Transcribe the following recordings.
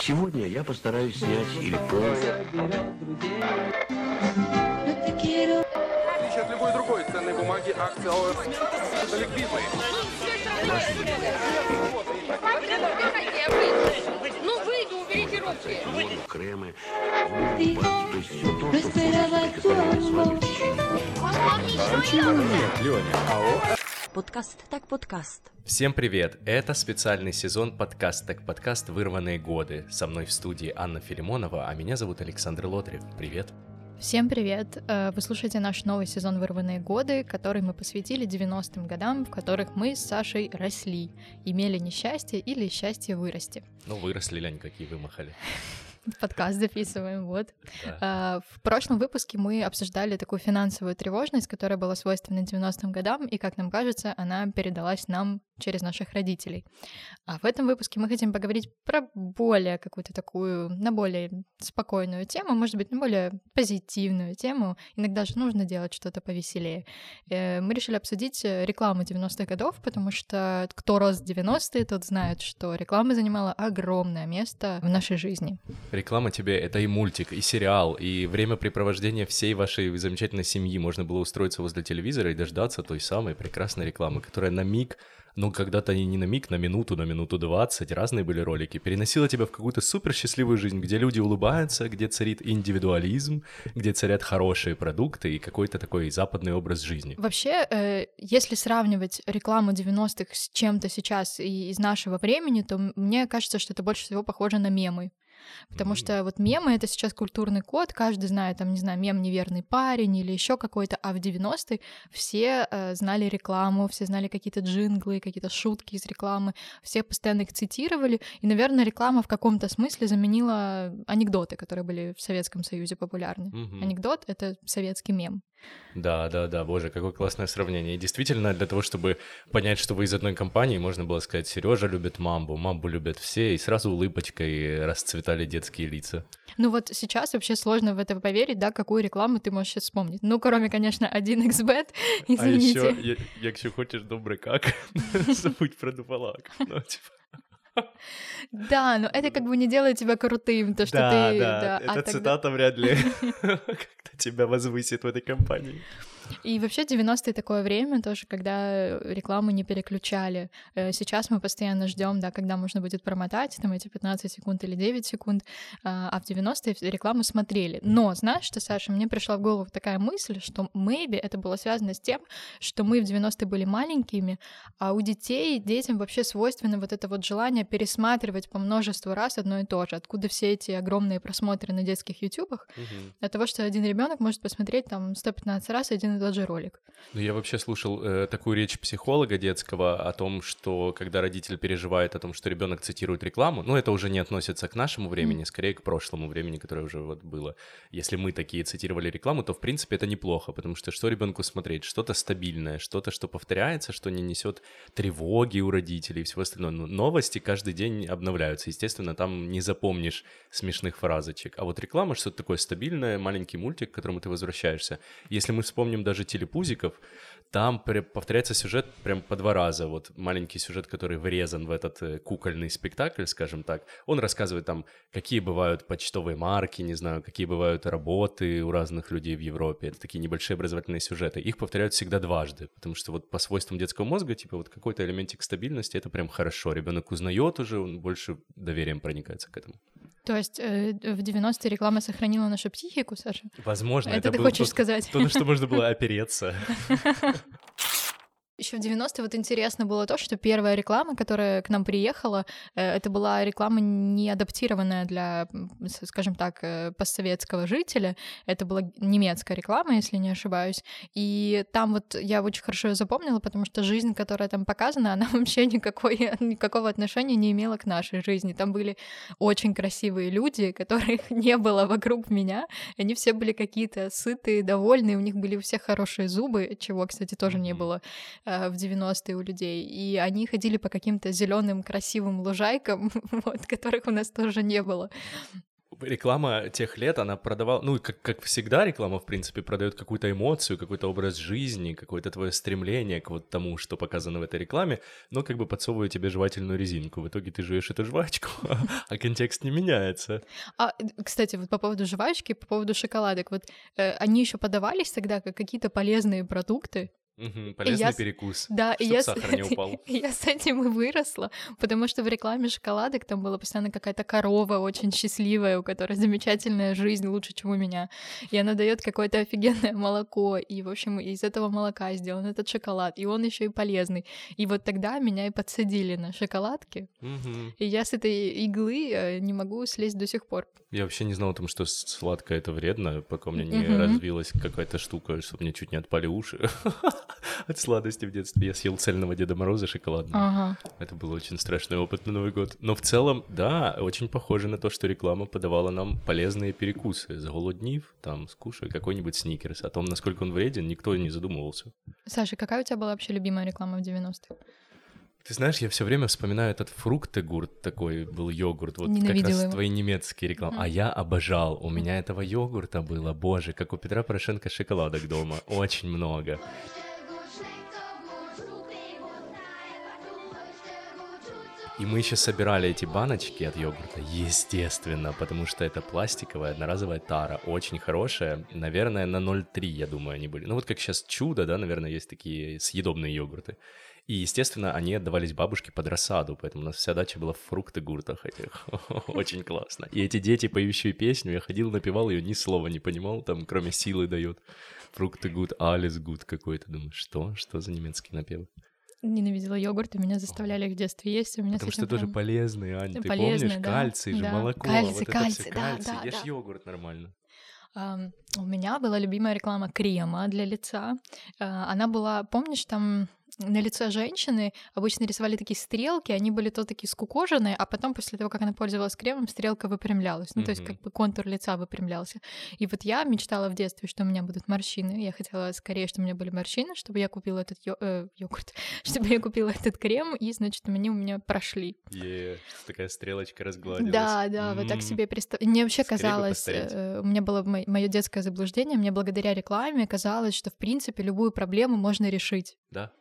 Сегодня я постараюсь снять или полностью. От любой другой ценной бумаги, акции ОС ликвидные. Ну выйду, уберите руки. Воду, кремы, то есть все то, что с вами в течение. Подкаст так подкаст. Всем привет! Это специальный сезон подкаст так подкаст «Вырванные годы». Со мной в студии Анна Филимонова, а меня зовут Александр Лотрев. Привет! Всем привет! Э, Вы слушаете наш новый сезон «Вырванные годы», который мы посвятили 90-м годам, в которых мы с Сашей росли, имели несчастье или счастье вырасти. Ну, выросли лянь, какие вымахали. Подкаст записываем, вот. Да. А, В прошлом выпуске мы обсуждали такую финансовую тревожность, которая была свойственна 90-м годам, и, как нам кажется, она передалась нам через наших родителей. А в этом выпуске мы хотим поговорить про более какую-то такую, на более спокойную тему, может быть, на более позитивную тему. Иногда же нужно делать что-то повеселее. Э, Мы решили обсудить э, рекламу 90-х годов, потому что кто рос в 90-е, тот знает, что реклама занимала огромное место в нашей жизни. Реклама тебе — это и мультик, и сериал, и времяпрепровождение всей вашей замечательной семьи. Можно было устроиться возле телевизора и дождаться той самой прекрасной рекламы, которая на миг, ну, когда-то не на миг, на минуту, на минуту двадцать, разные были ролики, переносила тебя в какую-то супер счастливую жизнь, где люди улыбаются, где царит индивидуализм, где царят хорошие продукты и какой-то такой западный образ жизни. Вообще, э, если сравнивать рекламу 90-х с чем-то сейчас и из нашего времени, то мне кажется, что это больше всего похоже на мемы. Потому что вот мемы — это сейчас культурный код, каждый знает, там, не знаю, мем «Неверный парень» или еще какой-то, а в 90-е все э, знали рекламу, все знали какие-то джинглы, какие-то шутки из рекламы, все постоянно их цитировали, и, наверное, реклама в каком-то смысле заменила анекдоты, которые были в Советском Союзе популярны. Мгм. Анекдот — это советский мем. Да, да, да, боже, какое классное сравнение. И действительно, для того, чтобы понять, что вы из одной компании, можно было сказать, Сережа любит мамбу, мамбу любят все, и сразу улыбочкой расцветали детские лица. Ну вот сейчас вообще сложно в это поверить, да, какую рекламу ты можешь сейчас вспомнить. Ну, кроме, конечно, 1xbet, извините. А еще, якщо хочешь добрый как, забудь про дуфалак. Ну, типа, Да, но это как бы не делает тебя крутым, то, что да, ты... да, а эта тогда- цитата вряд ли как-то тебя возвысит в этой компании. И вообще 90-е такое время тоже, когда рекламу не переключали. Э, Сейчас мы постоянно ждем, да, когда можно будет промотать там эти 15 секунд или 9 секунд, а а в 90-е рекламу смотрели. Но знаешь что, Саша, мне пришла в голову такая мысль, что maybe это было связано с тем, что мы в 90-е были маленькими, а у детей, детям вообще свойственно вот это вот желание пересматривать по множеству раз одно и то же. Откуда все эти огромные просмотры на детских ютубах? От того, что один ребенок может посмотреть там 115 раз один и тот же ролик. Ну, я вообще слушал э, такую речь психолога детского о том, что когда родитель переживает о том, что ребенок цитирует рекламу, ну, это уже не относится к нашему времени, скорее к прошлому времени, которое уже вот было. Если мы такие цитировали рекламу, то, в принципе, это неплохо, потому что что ребенку смотреть? Что-то стабильное, что-то, что повторяется, что не несет тревоги у родителей и всего остального. Ну, новости каждый день обновляются. Естественно, там не запомнишь смешных фразочек. А вот реклама что-то такое стабильное, маленький мультик, к которому ты возвращаешься. Если мы вспомним даже телепузиков, там повторяется сюжет прям по два раза. Вот маленький сюжет, который врезан в этот э, кукольный спектакль, скажем так. Он рассказывает там, какие бывают почтовые марки, не знаю, какие бывают работы у разных людей в Европе. Это такие небольшие образовательные сюжеты. Их повторяют всегда дважды, потому что вот по свойствам детского мозга, типа вот какой-то элементик стабильности, это прям хорошо. Ребенок узнает уже, он больше доверием проникается к этому. То есть э, в 90-е реклама сохранила нашу психику, Саша? Возможно, Это это, ты хочешь то- сказать? То, на что можно было опереться. Еще в 90-е вот интересно было то, что первая реклама, которая к нам приехала, э, это была реклама не адаптированная для, скажем так, э, постсоветского жителя. Это была немецкая реклама, если не ошибаюсь. И там вот я очень хорошо её запомнила, потому что жизнь, которая там показана, она вообще никакой, никакого отношения не имела к нашей жизни. Там были очень красивые люди, которых не было вокруг меня. Они все были какие-то сытые, довольные, у них были у всех хорошие зубы, чего, кстати, тоже не было в 90-е у людей. И они ходили по каким-то зеленым красивым лужайкам, вот, которых у нас тоже не было. реклама тех лет, она продавала, ну, как, как всегда реклама, в принципе, продает какую-то эмоцию, какой-то образ жизни, какое-то твое стремление к вот тому, что показано в этой рекламе, но как бы подсовывает тебе жевательную резинку. В итоге ты жуешь эту жвачку, а контекст не меняется. А, кстати, вот по поводу жвачки, по поводу шоколадок, вот э, они еще подавались тогда как какие-то полезные продукты, Мгм, полезный я перекус, Да, и чтоб я, с- сахар не упал. я с этим и выросла, потому что в рекламе шоколадок там была постоянно какая-то корова очень счастливая, у которой замечательная жизнь лучше, чем у меня. И она дает какое-то офигенное молоко, и, в общем, из этого молока сделан этот шоколад, и он еще и полезный. И вот тогда меня и подсадили на шоколадки, Мгм. и я с этой иглы э, не могу слезть до сих пор. Я вообще не знал о том, что сладкое это вредно, пока у меня не Мгм. развилась какая-то штука, чтобы мне чуть не отпали уши от сладости в детстве. Я съел цельного Деда Мороза шоколадного. Ага. Это был очень страшный опыт на Новый год. Но в целом, да, очень похоже на то, что реклама подавала нам полезные перекусы. Заголоднив, там, скушай какой-нибудь сникерс. О том, насколько он вреден, никто не задумывался. Саша, какая у тебя была вообще любимая реклама в 90-х? Ты знаешь, я все время вспоминаю этот фруктегурт, такой был йогурт, вот как Ненавидела раз его. твои немецкие рекламы. Мгм. А я обожал. У меня этого йогурта было, боже, как у Петра Порошенко шоколадок дома. Очень много. И мы еще собирали эти баночки от йогурта, естественно, потому что это пластиковая одноразовая тара, очень хорошая, наверное, на 0,3, я думаю, они были. Ну вот как сейчас чудо, да, наверное, есть такие съедобные йогурты. И, естественно, они отдавались бабушке под рассаду, поэтому у нас вся дача была в фрукты-гуртах этих. Очень классно. И эти дети, поющие песню, я ходил, напевал ее, ни слова не понимал, там, кроме силы дает. Фрукты гуд, алис гуд какой-то. Думаю, что? Что за немецкий напев? Ненавидела йогурт, и меня заставляли их в детстве есть, у меня Потому что этим тоже прям- полезные. Ты Полезные, помнишь? да, Кальций же, да. молоко. Кальций, вот это кальций, всё, да, кальций. да, Ешь да. йогурт нормально. Ам, У меня была любимая реклама крема для лица. А, Она была, помнишь, там на лице женщины обычно рисовали такие стрелки, они были то такие скукоженные, а потом после того, как она пользовалась кремом, стрелка выпрямлялась. Ну, то есть как бы контур лица выпрямлялся. И вот я мечтала в детстве, что у меня будут морщины. Я хотела скорее, чтобы у меня были морщины, чтобы я купила этот йо- э, йогурт, чтобы я купила этот крем, и, значит, они у меня прошли. Е, такая стрелочка разгладилась. Да, да, вот так себе представляю. Мне вообще Скорее казалось, э, у меня было мое детское заблуждение, мне благодаря рекламе казалось, что в принципе любую проблему можно решить. Да.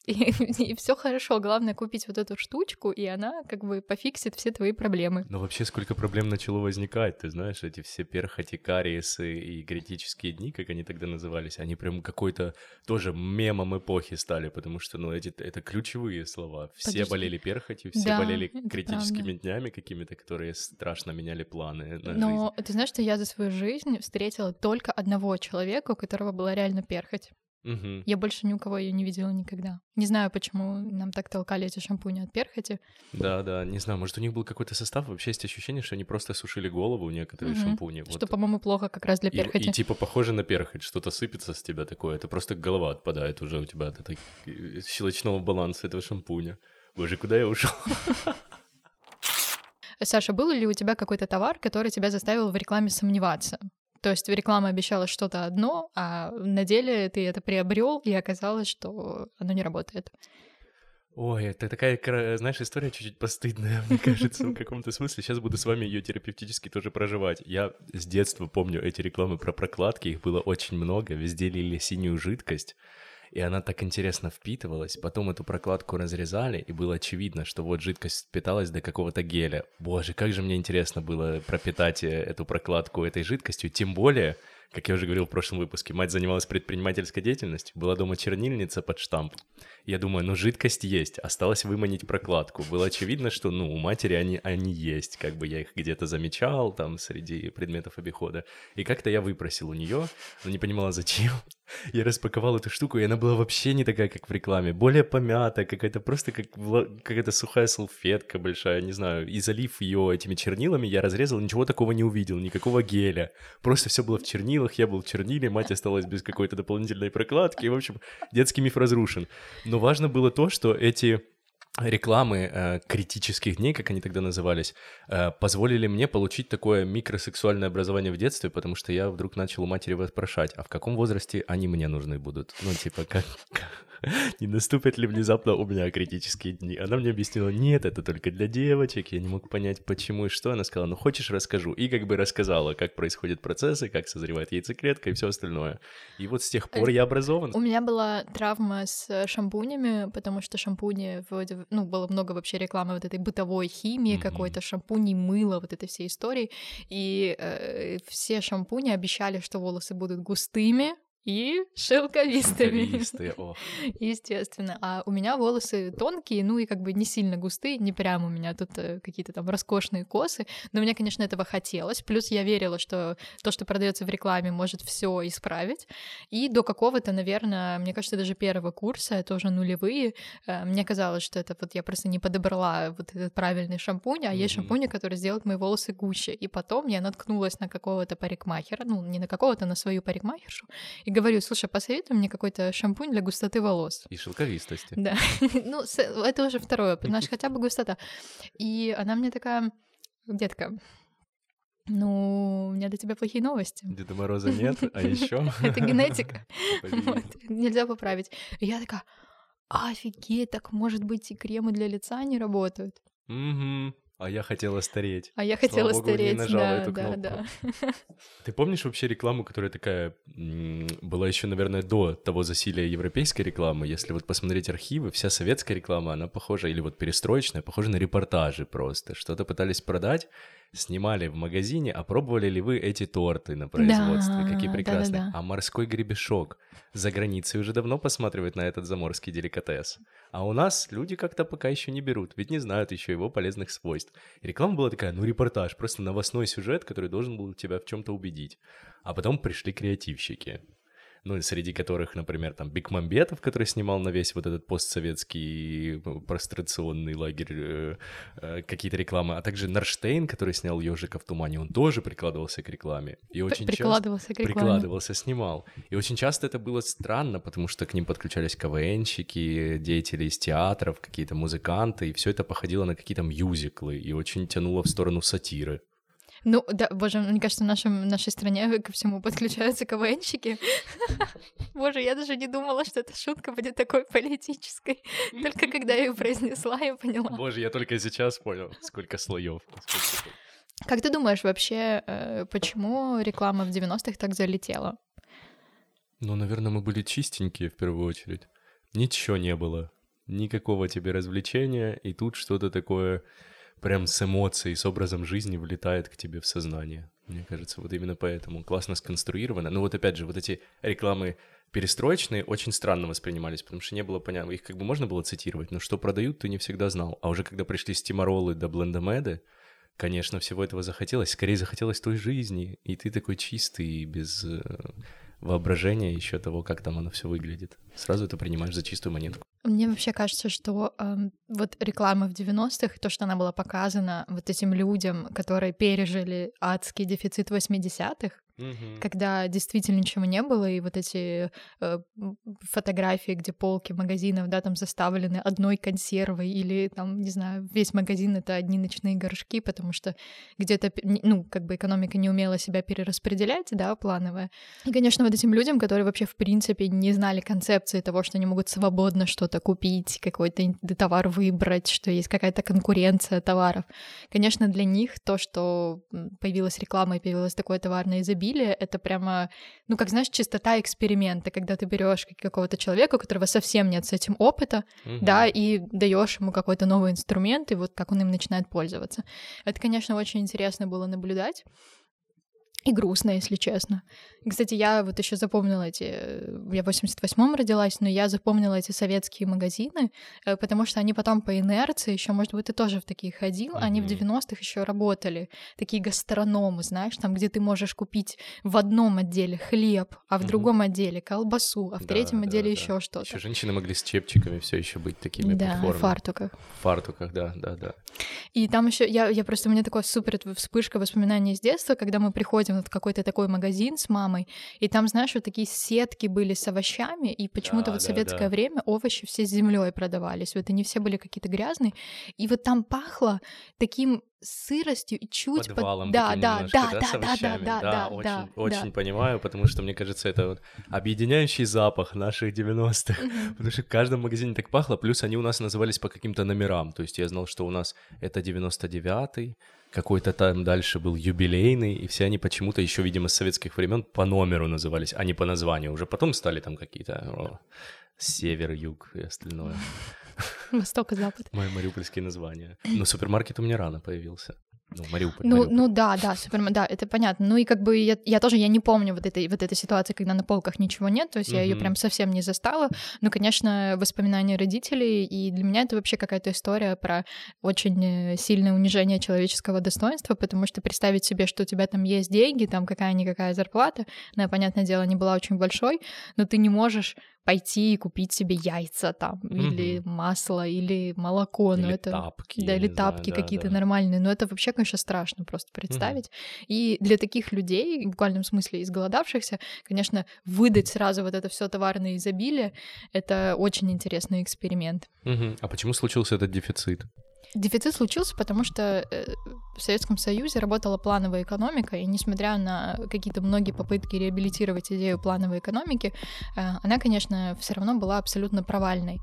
И, все хорошо, главное купить вот эту штучку, и она как бы пофиксит все твои проблемы. Но вообще сколько проблем начало возникать, ты знаешь, эти все перхоти, кариесы и критические дни, как они тогда назывались, они прям какой-то тоже мемом эпохи стали, потому что, ну, эти, это ключевые слова. Все Подожди. болели перхотью, все Да, болели критическими днями какими-то, которые страшно меняли планы на Но ты знаешь, что я за свою жизнь встретила только одного человека, у которого была реально перхоть. Мгм. Я больше ни у кого ее не видела никогда. Не знаю, почему нам так толкали эти шампуни от перхоти. Да, да, не знаю, может, у них был какой-то состав, вообще есть ощущение, что они просто сушили голову, некоторые Мгм. шампуни. Что, Вот. по-моему, плохо как раз для И, перхоти. и типа похоже на перхоть, что-то сыпется с тебя такое, это просто голова отпадает уже у тебя от этой э, щелочного баланса этого шампуня. Боже, куда я ушел? Саша, был ли у тебя какой-то товар, который тебя заставил в рекламе сомневаться? То есть реклама обещала что-то одно, а на деле ты это приобрел, и оказалось, что оно не работает. Ой, это такая, знаешь, история чуть-чуть постыдная, мне кажется, в каком-то смысле. Сейчас буду с вами ее терапевтически тоже проживать. Я с детства помню эти рекламы про прокладки, их было очень много, везде лили синюю жидкость, и она так интересно впитывалась. Потом эту прокладку разрезали, и было очевидно, что вот жидкость впиталась до какого-то геля. Боже, как же мне интересно было пропитать э, эту прокладку этой жидкостью, тем более... Как я уже говорил в прошлом выпуске, мать занималась предпринимательской деятельностью, была дома чернильница под штамп. Я думаю, ну жидкость есть, осталось выманить прокладку. Было очевидно, что, ну, у матери они, они есть, как бы я их где-то замечал там среди предметов обихода. И как-то я выпросил у нее, но не понимала зачем. Я распаковал эту штуку, и она была вообще не такая, как в рекламе. Более помятая, какая-то просто как какая-то сухая салфетка большая, не знаю. И залив ее этими чернилами, я разрезал, ничего такого не увидел, никакого геля. Просто все было в чернилах, я был в черниле, мать осталась без какой-то дополнительной прокладки. И, в общем, детский миф разрушен. Но важно было то, что эти рекламы э, критических дней, как они тогда назывались, э, позволили мне получить такое микросексуальное образование в детстве, потому что я вдруг начал у матери вопрошать, а в каком возрасте они мне нужны будут? Ну, типа, как... Не наступят ли внезапно у меня критические дни? Она мне объяснила, нет, это только для девочек. Я не мог понять, почему и что. Она сказала, ну хочешь, расскажу. И как бы рассказала, как происходят процессы, как созревает яйцеклетка и все остальное. И вот с тех пор я образован. У меня была травма с шампунями, потому что шампуни, вроде, ну, было много вообще рекламы вот этой бытовой химии Мгм. какой-то, шампуни, мыло, вот этой всей истории. И э, все шампуни обещали, что волосы будут густыми и шелковистыми. Шелковистые, ох. Естественно. А у меня волосы тонкие, ну и как бы не сильно густые, не прям у меня тут э, какие-то там роскошные косы. Но мне, конечно, этого хотелось. Плюс я верила, что то, что продается в рекламе, может все исправить. И до какого-то, наверное, мне кажется, даже первого курса, это уже нулевые, э, мне казалось, что это вот я просто не подобрала вот этот правильный шампунь, а есть Мгм. шампуни, которые сделают мои волосы гуще. И потом я наткнулась на какого-то парикмахера, ну, не на какого-то, на свою парикмахершу, и говорю, слушай, посоветуй мне какой-то шампунь для густоты волос. И шелковистости. Да, ну, это уже второе, знаешь, хотя бы густота. И она мне такая, детка, ну, у меня для тебя плохие новости. Деда Мороза нет, а еще... Это генетика. Нельзя поправить. Я такая, офигеть, так может быть и кремы для лица не работают. Мгм. А я хотела стареть. А я Слава хотела богу, не стареть. нажала Да, эту да, кнопку. да. Ты помнишь вообще рекламу, которая такая была еще, наверное, до того засилия европейской рекламы? Если вот посмотреть архивы, вся советская реклама, она похожа, или вот перестроечная, похожа на репортажи просто. Что-то пытались продать, снимали в магазине, а пробовали ли вы эти торты на производстве? Какие Да, прекрасные. да-да-да. А морской гребешок за границей уже давно посматривают на этот заморский деликатес. А у нас люди как-то пока еще не берут, ведь не знают еще его полезных свойств. И реклама была такая, ну, репортаж, просто новостной сюжет, который должен был тебя в чем-то убедить. А потом пришли креативщики. Ну, среди которых, например, там Бекмамбетов, который снимал на весь вот этот постсоветский э, прострационный лагерь э, э, какие-то рекламы, а также Нарштейн, который снял «Ежика в тумане», он тоже прикладывался к рекламе. И очень часто- Прикладывался к рекламе. прикладывался, снимал. И очень часто это было странно, потому что к ним подключались КВНщики, деятели из театров, какие-то музыканты, и все это походило на какие-то мюзиклы и очень тянуло в сторону сатиры. Ну, да, боже, мне кажется, в нашем, нашей стране ко всему подключаются КВНщики. Боже, я даже не думала, что эта шутка будет такой политической. Только когда я ее произнесла, я поняла. Боже, я только сейчас понял, сколько слоев. Как ты думаешь вообще, э, почему реклама в 90-х так залетела? Ну, наверное, мы были чистенькие в первую очередь. Ничего не было. Никакого тебе развлечения, и тут что-то такое прям с эмоцией, с образом жизни влетает к тебе в сознание. Мне кажется, вот именно поэтому классно сконструировано. Ну вот опять же, вот эти рекламы перестроечные очень странно воспринимались, потому что не было понятно, их как бы можно было цитировать, но что продают, ты не всегда знал. А уже когда пришли стиморолы до блендомеды, конечно, всего этого захотелось, скорее захотелось той жизни, и ты такой чистый, без э, воображения еще того, как там оно все выглядит. Сразу это принимаешь за чистую монетку. Мне вообще кажется, что эм, вот реклама в 90-х, то, что она была показана вот этим людям, которые пережили адский дефицит 80-х, когда действительно ничего не было, и вот эти э, фотографии, где полки магазинов, да, там заставлены одной консервой, или там, не знаю, весь магазин — это одни ночные горшки, потому что где-то, ну, как бы экономика не умела себя перераспределять, да, плановая. И, конечно, вот этим людям, которые вообще, в принципе, не знали концепции того, что они могут свободно что-то купить, какой-то товар выбрать, что есть какая-то конкуренция товаров. Конечно, для них то, что появилась реклама и появилось такое товарное изобилие, это прямо, ну, как знаешь, чистота эксперимента, когда ты берешь какого-то человека, у которого совсем нет с этим опыта, да, и даешь ему какой-то новый инструмент, и вот как он им начинает пользоваться. Это, конечно, очень интересно было наблюдать. И грустно, если честно. Кстати, я вот еще запомнила эти... Я в 88-м родилась, но я запомнила эти советские магазины, э, потому что они потом по инерции, еще, может быть, ты тоже в такие ходил, они в Мгм. 90-х еще работали. Такие гастрономы, знаешь, там, где ты можешь купить в одном отделе хлеб, а в Мгм. другом отделе колбасу, а в Да, третьем да, отделе да. еще что-то. Еще женщины могли с чепчиками все еще быть такими Да, в фартуках. В фартуках, да, да, да. И там еще я, я просто у меня такая супер вспышка воспоминаний с детства, когда мы приходим в какой-то такой магазин с мамой, и там, знаешь, вот такие сетки были с овощами, и почему-то Да, вот в да, советское да. время овощи все с землей продавались. Вот они все были какие-то грязные. И вот там пахло таким сыростью и чуть под- подвалом Да, таким да, немножко, да, да, да, да, овощами. да, да, очень, да, очень да. понимаю, потому что, мне кажется, это вот объединяющий запах наших 90-х, потому что в каждом магазине так пахло, плюс они у нас назывались по каким-то номерам, то есть я знал, что у нас это 99-й, какой-то там дальше был юбилейный, и все они почему-то еще, видимо, с советских времен по номеру назывались, а не по названию. Уже потом стали там какие-то север, юг и остальное. Восток и Запад. Мои мариупольские названия. Но супермаркет у меня рано появился. Ну, Мариуполь. Ну, Мариуполь. ну да, да, Супермен, да, это понятно. Ну и как бы я, я тоже, я не помню вот этой, вот этой ситуации, когда на полках ничего нет, то есть я ее прям совсем не застала. Ну, конечно, воспоминания родителей, и для меня это вообще какая-то история про очень э, сильное унижение человеческого достоинства, потому что представить себе, что у тебя там есть деньги, там какая-никакая зарплата, она, понятное дело, не была очень большой, но ты не можешь пойти и купить себе яйца там, или масло, или молоко, но Или это... тапки, Да, или тапки какие-то да. нормальные. Но это вообще, конечно, страшно просто представить. И для таких людей, в буквальном смысле изголодавшихся, конечно, выдать сразу вот это все товарное изобилие, это очень интересный эксперимент. Мгм. А почему случился этот дефицит? Дефицит случился, потому что э, в Советском Союзе работала плановая экономика, и несмотря на какие-то многие попытки реабилитировать идею плановой экономики, э, она, конечно, все равно была абсолютно провальной.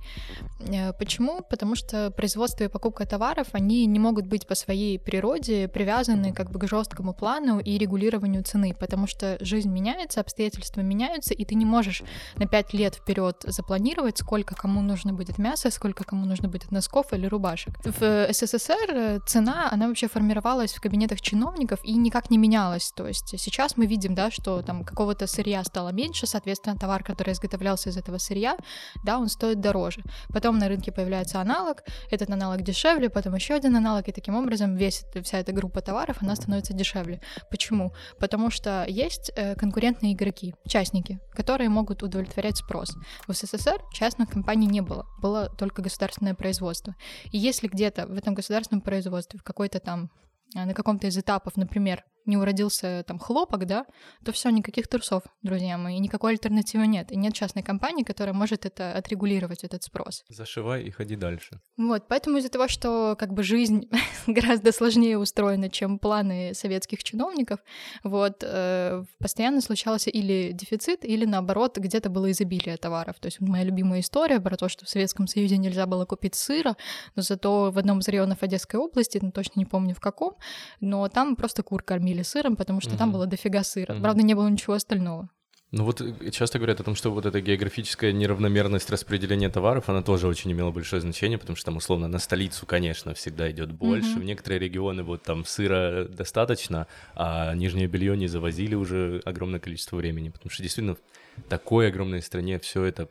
Э, Почему? Потому что производство и покупка товаров, они не могут быть по своей природе привязаны как бы к жесткому плану и регулированию цены, потому что жизнь меняется, обстоятельства меняются, и ты не можешь на пять лет вперед запланировать, сколько кому нужно будет мяса, сколько кому нужно будет носков или рубашек. В СССР э, цена, она вообще формировалась в кабинетах чиновников и никак не менялась. То есть сейчас мы видим, да, что там какого-то сырья стало меньше, соответственно, товар, который изготовлялся из этого сырья, да, он стоит дороже. Потом на рынке появляется аналог, этот аналог дешевле, потом еще один аналог, и таким образом весь, вся эта группа товаров, она становится дешевле. Почему? Потому что есть э, конкурентные игроки, частники, которые могут удовлетворять спрос. В СССР частных компаний не было, было только государственное производство. И если где-то в этом государственном производстве, в какой-то там, э, на каком-то из этапов, например, не уродился там хлопок, да, то все, никаких трусов, друзья мои, никакой альтернативы нет. И нет частной компании, которая может это отрегулировать, этот спрос. Зашивай и ходи дальше. Вот, поэтому из-за того, что как бы жизнь гораздо сложнее устроена, чем планы советских чиновников, вот, э, постоянно случался или дефицит, или наоборот, где-то было изобилие товаров. То есть моя любимая история про то, что в Советском Союзе нельзя было купить сыра, но зато в одном из районов Одесской области, ну, точно не помню в каком, но там просто кур кормили сыром, потому что там Мгм. было дофига сыра. Мгм. Правда, не было ничего остального. Ну вот э, часто говорят о том, что вот эта географическая неравномерность распределения товаров, она тоже очень имела большое значение, потому что там условно на столицу, конечно, всегда идет больше. Мгм. В некоторые регионы вот там сыра достаточно, а нижнее белье не завозили уже огромное количество времени, потому что действительно в такой огромной стране все это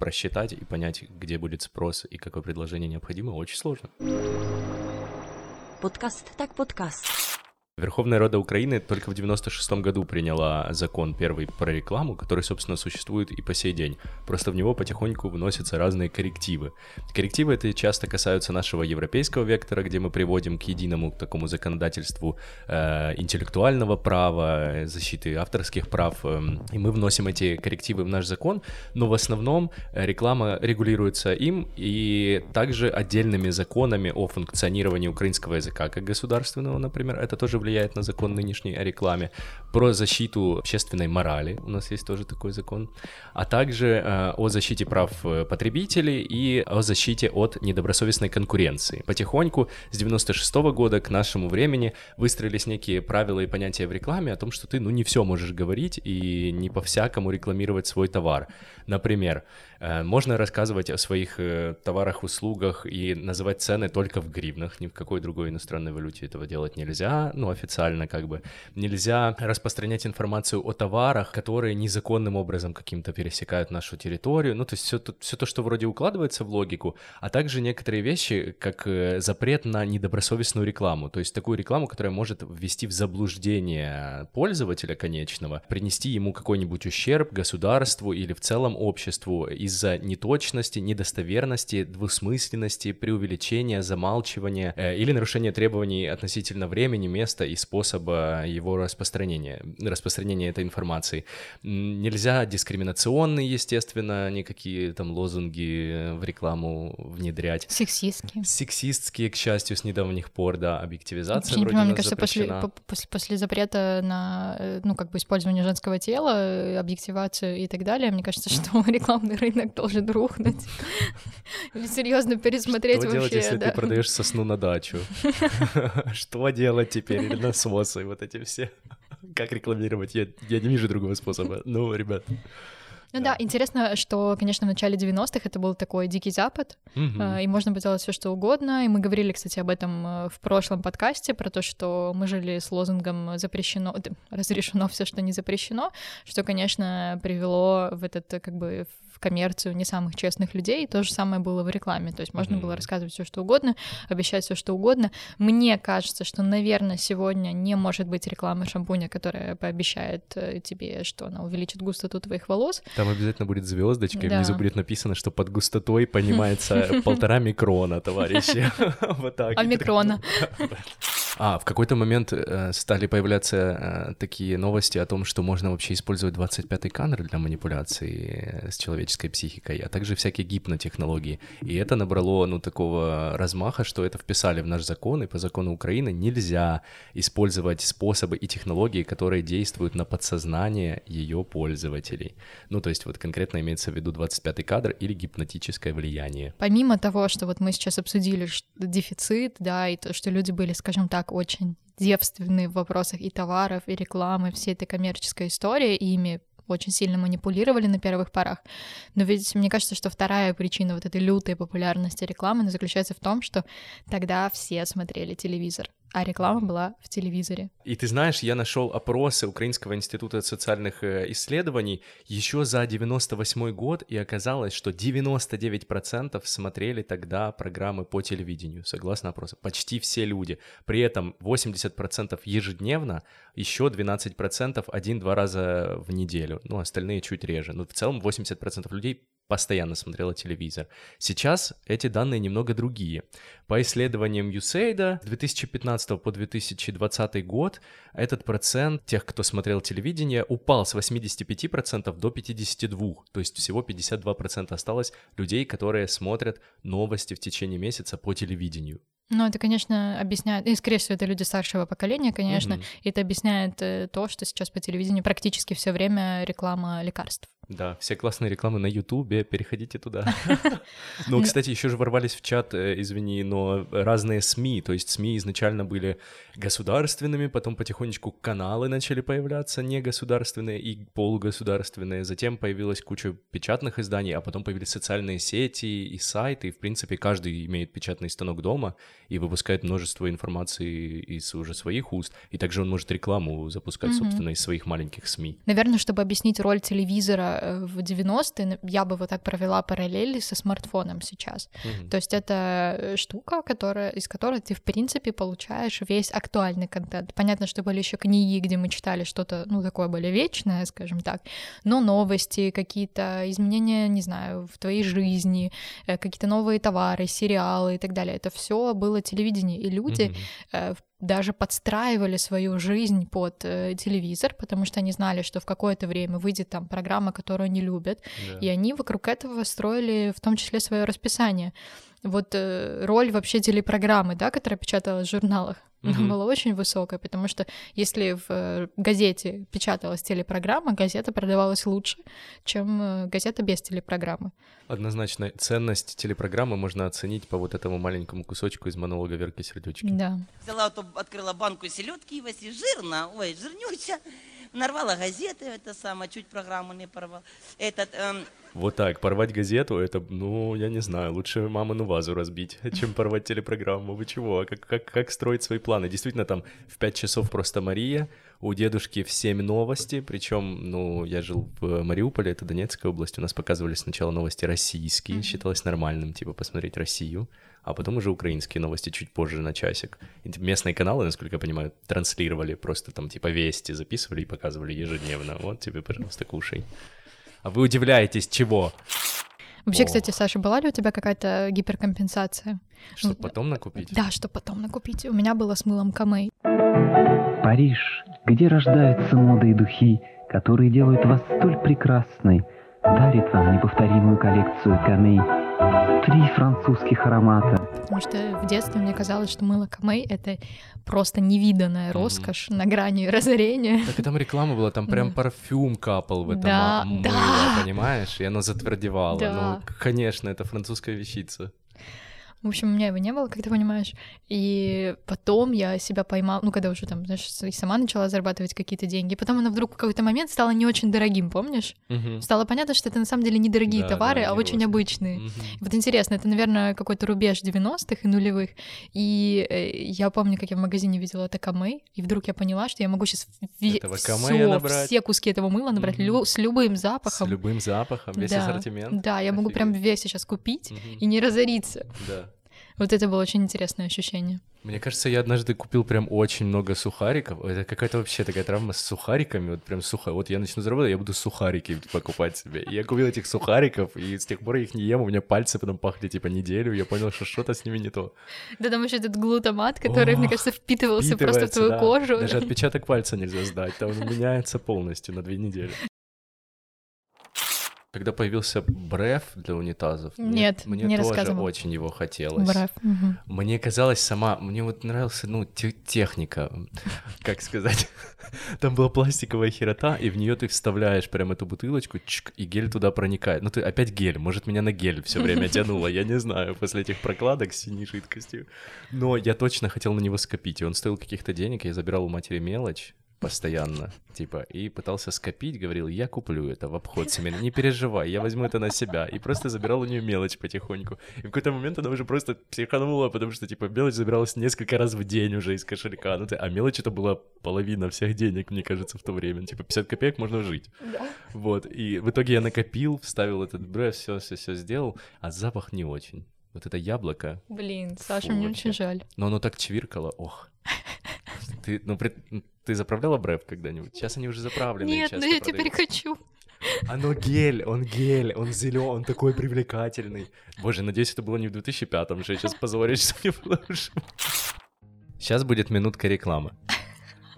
просчитать и понять, где будет спрос и какое предложение необходимо, очень сложно. Подкаст так подкаст. Верховная Рада Украины только в 96 году приняла закон первый про рекламу, который, собственно, существует и по сей день. Просто в него потихоньку вносятся разные коррективы. Коррективы эти часто касаются нашего европейского вектора, где мы приводим к единому такому законодательству э, интеллектуального права, э, защиты авторских прав, эм, и мы вносим эти коррективы в наш закон, но в основном э, реклама регулируется им и также отдельными законами о функционировании украинского языка как государственного, например, это тоже влияет на закон нынешний о рекламе, про защиту общественной морали, у нас есть тоже такой закон, а также э, о защите прав э, потребителей и о защите от недобросовестной конкуренции. Потихоньку с 96 года к нашему времени выстроились некие правила и понятия в рекламе о том, что ты, ну, не все можешь говорить и не по-всякому рекламировать свой товар. Например, можно рассказывать о своих э, товарах, услугах и называть цены только в гривнах, ни в какой другой иностранной валюте этого делать нельзя, ну, официально как бы. Нельзя распространять информацию о товарах, которые незаконным образом каким-то пересекают нашу территорию, ну, то есть все все то, что вроде укладывается в логику, а также некоторые вещи, как э, запрет на недобросовестную рекламу, то есть такую рекламу, которая может ввести в заблуждение пользователя конечного, принести ему какой-нибудь ущерб государству или в целом обществу из-за неточности, недостоверности, двусмысленности, преувеличения, замалчивания э, или нарушения требований относительно времени, места и способа его распространения, распространения этой информации. Нельзя дискриминационные, естественно, никакие там лозунги в рекламу внедрять. Сексистские. Сексистские, к счастью, с недавних пор, да, объективизация не вроде понимаю, мне кажется, после, запрещена. после, после запрета на, э, ну, как бы использование женского тела, э, объективацию и так далее, мне кажется, что рекламный рынок должен рухнуть. Или серьезно пересмотреть Что делать, вообще, если да. ты продаешь сосну на дачу? Что делать теперь? Или насосы вот эти все? Как рекламировать? Я, я не вижу другого способа. Ну, ребят. Ну да, интересно, что, конечно, в начале 90-х это был такой дикий запад, э, и можно было делать все, что угодно. И мы говорили, кстати, об этом э, в прошлом подкасте, про то, что мы жили с лозунгом «запрещено», разрешено все, что не запрещено, что, конечно, привело в этот, как бы, в коммерцию не самых честных людей. То же самое было в рекламе. То есть можно было Мгм. рассказывать все, что угодно, обещать все, что угодно. Мне кажется, что, наверное, сегодня не может быть рекламы шампуня, которая пообещает э, тебе, что она увеличит густоту твоих волос. Там обязательно будет звездочка, и Да. внизу будет написано, что под густотой понимается полтора микрона, товарищи. Вот так. А микрона? А, в какой-то момент э, стали появляться э, такие новости о том, что можно вообще использовать 25-й камеры для манипуляции э, с человеческой психикой, а также всякие гипнотехнологии. И это набрало, ну, такого размаха, что это вписали в наш закон, и по закону Украины нельзя использовать способы и технологии, которые действуют на подсознание ее пользователей. Ну, то есть вот конкретно имеется в виду 25-й кадр или гипнотическое влияние. Помимо того, что вот мы сейчас обсудили дефицит, да, и то, что люди были, скажем так, очень девственны в вопросах и товаров, и рекламы, всей этой коммерческой истории, и ими очень сильно манипулировали на первых порах. Но ведь мне кажется, что вторая причина вот этой лютой популярности рекламы заключается в том, что тогда все смотрели телевизор, а реклама была в телевизоре. И ты знаешь, я нашел опросы Украинского института социальных э, исследований еще за 98 год, и оказалось, что 99% смотрели тогда программы по телевидению, согласно опросу. Почти все люди. При этом 80% ежедневно, еще 12% один-два раза в неделю. Ну, остальные чуть реже. Но в целом 80% людей постоянно смотрела телевизор. Сейчас эти данные немного другие. По исследованиям USAID с 2015 по 2020 год этот процент тех, кто смотрел телевидение, упал с 85% до 52%. То есть всего 52% осталось людей, которые смотрят новости в течение месяца по телевидению. Ну, это, конечно, объясняет, и, скорее всего, это люди старшего поколения, конечно, Мгм. и это объясняет э, то, что сейчас по телевидению практически все время реклама лекарств. Да, все классные рекламы на Ютубе, переходите туда. Ну, кстати, еще же ворвались в чат, э, извини, но разные СМИ, то есть СМИ изначально были государственными, потом потихонечку каналы начали появляться негосударственные и полугосударственные, затем появилась куча печатных изданий, а потом появились социальные сети и сайты, и, в принципе, каждый имеет печатный станок дома и выпускает множество информации из уже своих уст, и также он может рекламу запускать, собственно, из своих маленьких СМИ. Наверное, чтобы объяснить роль телевизора э, в 90-е, я бы вот так провела параллели со смартфоном сейчас. Мгм. То есть это э, штука, которая, из которой ты, в принципе, получаешь весь актуальный контент. Понятно, что были еще книги, где мы читали что-то, ну, такое более вечное, скажем так, но новости, какие-то изменения, не знаю, в твоей жизни, э, какие-то новые товары, сериалы и так далее. Это все было телевидение, и люди э, в- даже подстраивали свою жизнь под э, телевизор, потому что они знали, что в какое-то время выйдет там программа, которую они любят, Да. и они вокруг этого строили в том числе свое расписание. Вот э, роль вообще телепрограммы, да, которая печаталась в журналах, она Мгм. была очень высокая, потому что если в э, газете печаталась телепрограмма, газета продавалась лучше, чем э, газета без телепрограммы. Однозначно, ценность телепрограммы можно оценить по вот этому маленькому кусочку из монолога Верки Сердючки. Да. Взяла, вот, открыла банку селедки, Васи, жирно, ой, жирнюча. Нарвала газеты, это самое, чуть программу не порвал. Этот, эм, Вот так, порвать газету, это, ну, я не знаю, лучше мамину вазу разбить, чем порвать телепрограмму. Вы чего? А Как, как, как строить свои планы? Действительно, там в 5 часов просто Мария, у дедушки в 7 новости, причем, ну, я жил в Мариуполе, это Донецкая область, у нас показывали сначала новости российские, считалось нормальным, типа, посмотреть Россию, а потом уже украинские новости чуть позже на часик. И местные каналы, насколько я понимаю, транслировали просто там, типа, вести записывали и показывали ежедневно. Вот тебе, пожалуйста, кушай. А вы удивляетесь, чего? Вообще, Ох. кстати, Саша, была ли у тебя какая-то гиперкомпенсация? Чтобы Ну, потом накупить? Да, что потом накупить. У меня было с мылом Камей. Париж, где рождаются моды и духи, которые делают вас столь прекрасной, дарит вам неповторимую коллекцию камей. Три французских аромата. Потому что в детстве мне казалось, что мыло Камей — это просто невиданная роскошь на грани разорения. Так и там реклама была, там прям Да. парфюм капал в это Да, мыло, да. понимаешь? И оно затвердевало. Да. Ну, конечно, это французская вещица. В общем, у меня его не было, как ты понимаешь. И потом я себя поймала, ну, когда уже там, знаешь, и сама начала зарабатывать какие-то деньги. Потом оно вдруг в какой-то момент стало не очень дорогим, помнишь? Мгм. Стало понятно, что это на самом деле недорогие Да, товары, да, а очень роскошь. обычные. Мгм. Вот интересно, это, наверное, какой-то рубеж 90-х и нулевых. И э, я помню, как я в магазине видела это камей, и вдруг я поняла, что я могу сейчас набрать. все куски этого мыла набрать Мгм. лю- с любым С запахом. любым запахом, весь Да, ассортимент. Да, я могу прям Офигеть. весь сейчас купить Мгм. и не разориться. Да. Вот это было очень интересное ощущение. Мне кажется, я однажды купил прям очень много сухариков. Это какая-то вообще такая травма с сухариками. Вот прям сухо. Вот я начну заработать, я буду сухарики покупать себе. И я купил этих сухариков, и с тех пор я их не ем. У меня пальцы потом пахли типа неделю. Я понял, что что-то с ними не то. Да там еще этот глутамат, который, мне Ох, кажется, впитывался просто в твою да. кожу. Даже отпечаток пальца нельзя сдать. Там он меняется полностью на две недели. Когда появился бреф для унитазов, мне- Нет, мне, не тоже очень его хотелось. Бреф. мгм. Мне казалось сама, мне вот нравился, ну, те- техника, как сказать. Там была пластиковая херота, и в нее ты вставляешь прям эту бутылочку, чик, и гель туда проникает. Ну, ты опять гель, может, меня на гель все время тянуло, я не знаю, после этих прокладок с синей жидкостью. Но я точно хотел на него скопить, и он стоил каких-то денег, я забирал у матери мелочь, постоянно, типа, и пытался скопить, говорил, я куплю это в обход семейный, не переживай, я возьму это на себя, и просто забирал у нее мелочь потихоньку. И в какой-то момент она уже просто психанула, потому что, типа, мелочь забиралась несколько раз в день уже из кошелька, ну, ты, а мелочь это была половина всех денег, мне кажется, в то время, типа, 50 копеек можно жить. Вот, и в итоге я накопил, вставил этот бреф, все, все, все сделал, а запах не очень. Вот это яблоко, Блин, Саша, Фу, мне вообще. очень жаль. но оно так чвиркало, ох. Ты, ну, пред- ты заправляла бреф когда-нибудь? Сейчас они уже заправленные Нет, но часто я теперь продаются. хочу. Оно гель, он гель, он зелен, он такой привлекательный. Боже, надеюсь, это было не в 2005-м же, я сейчас позорюсь, что не продолжу. Сейчас будет минутка рекламы.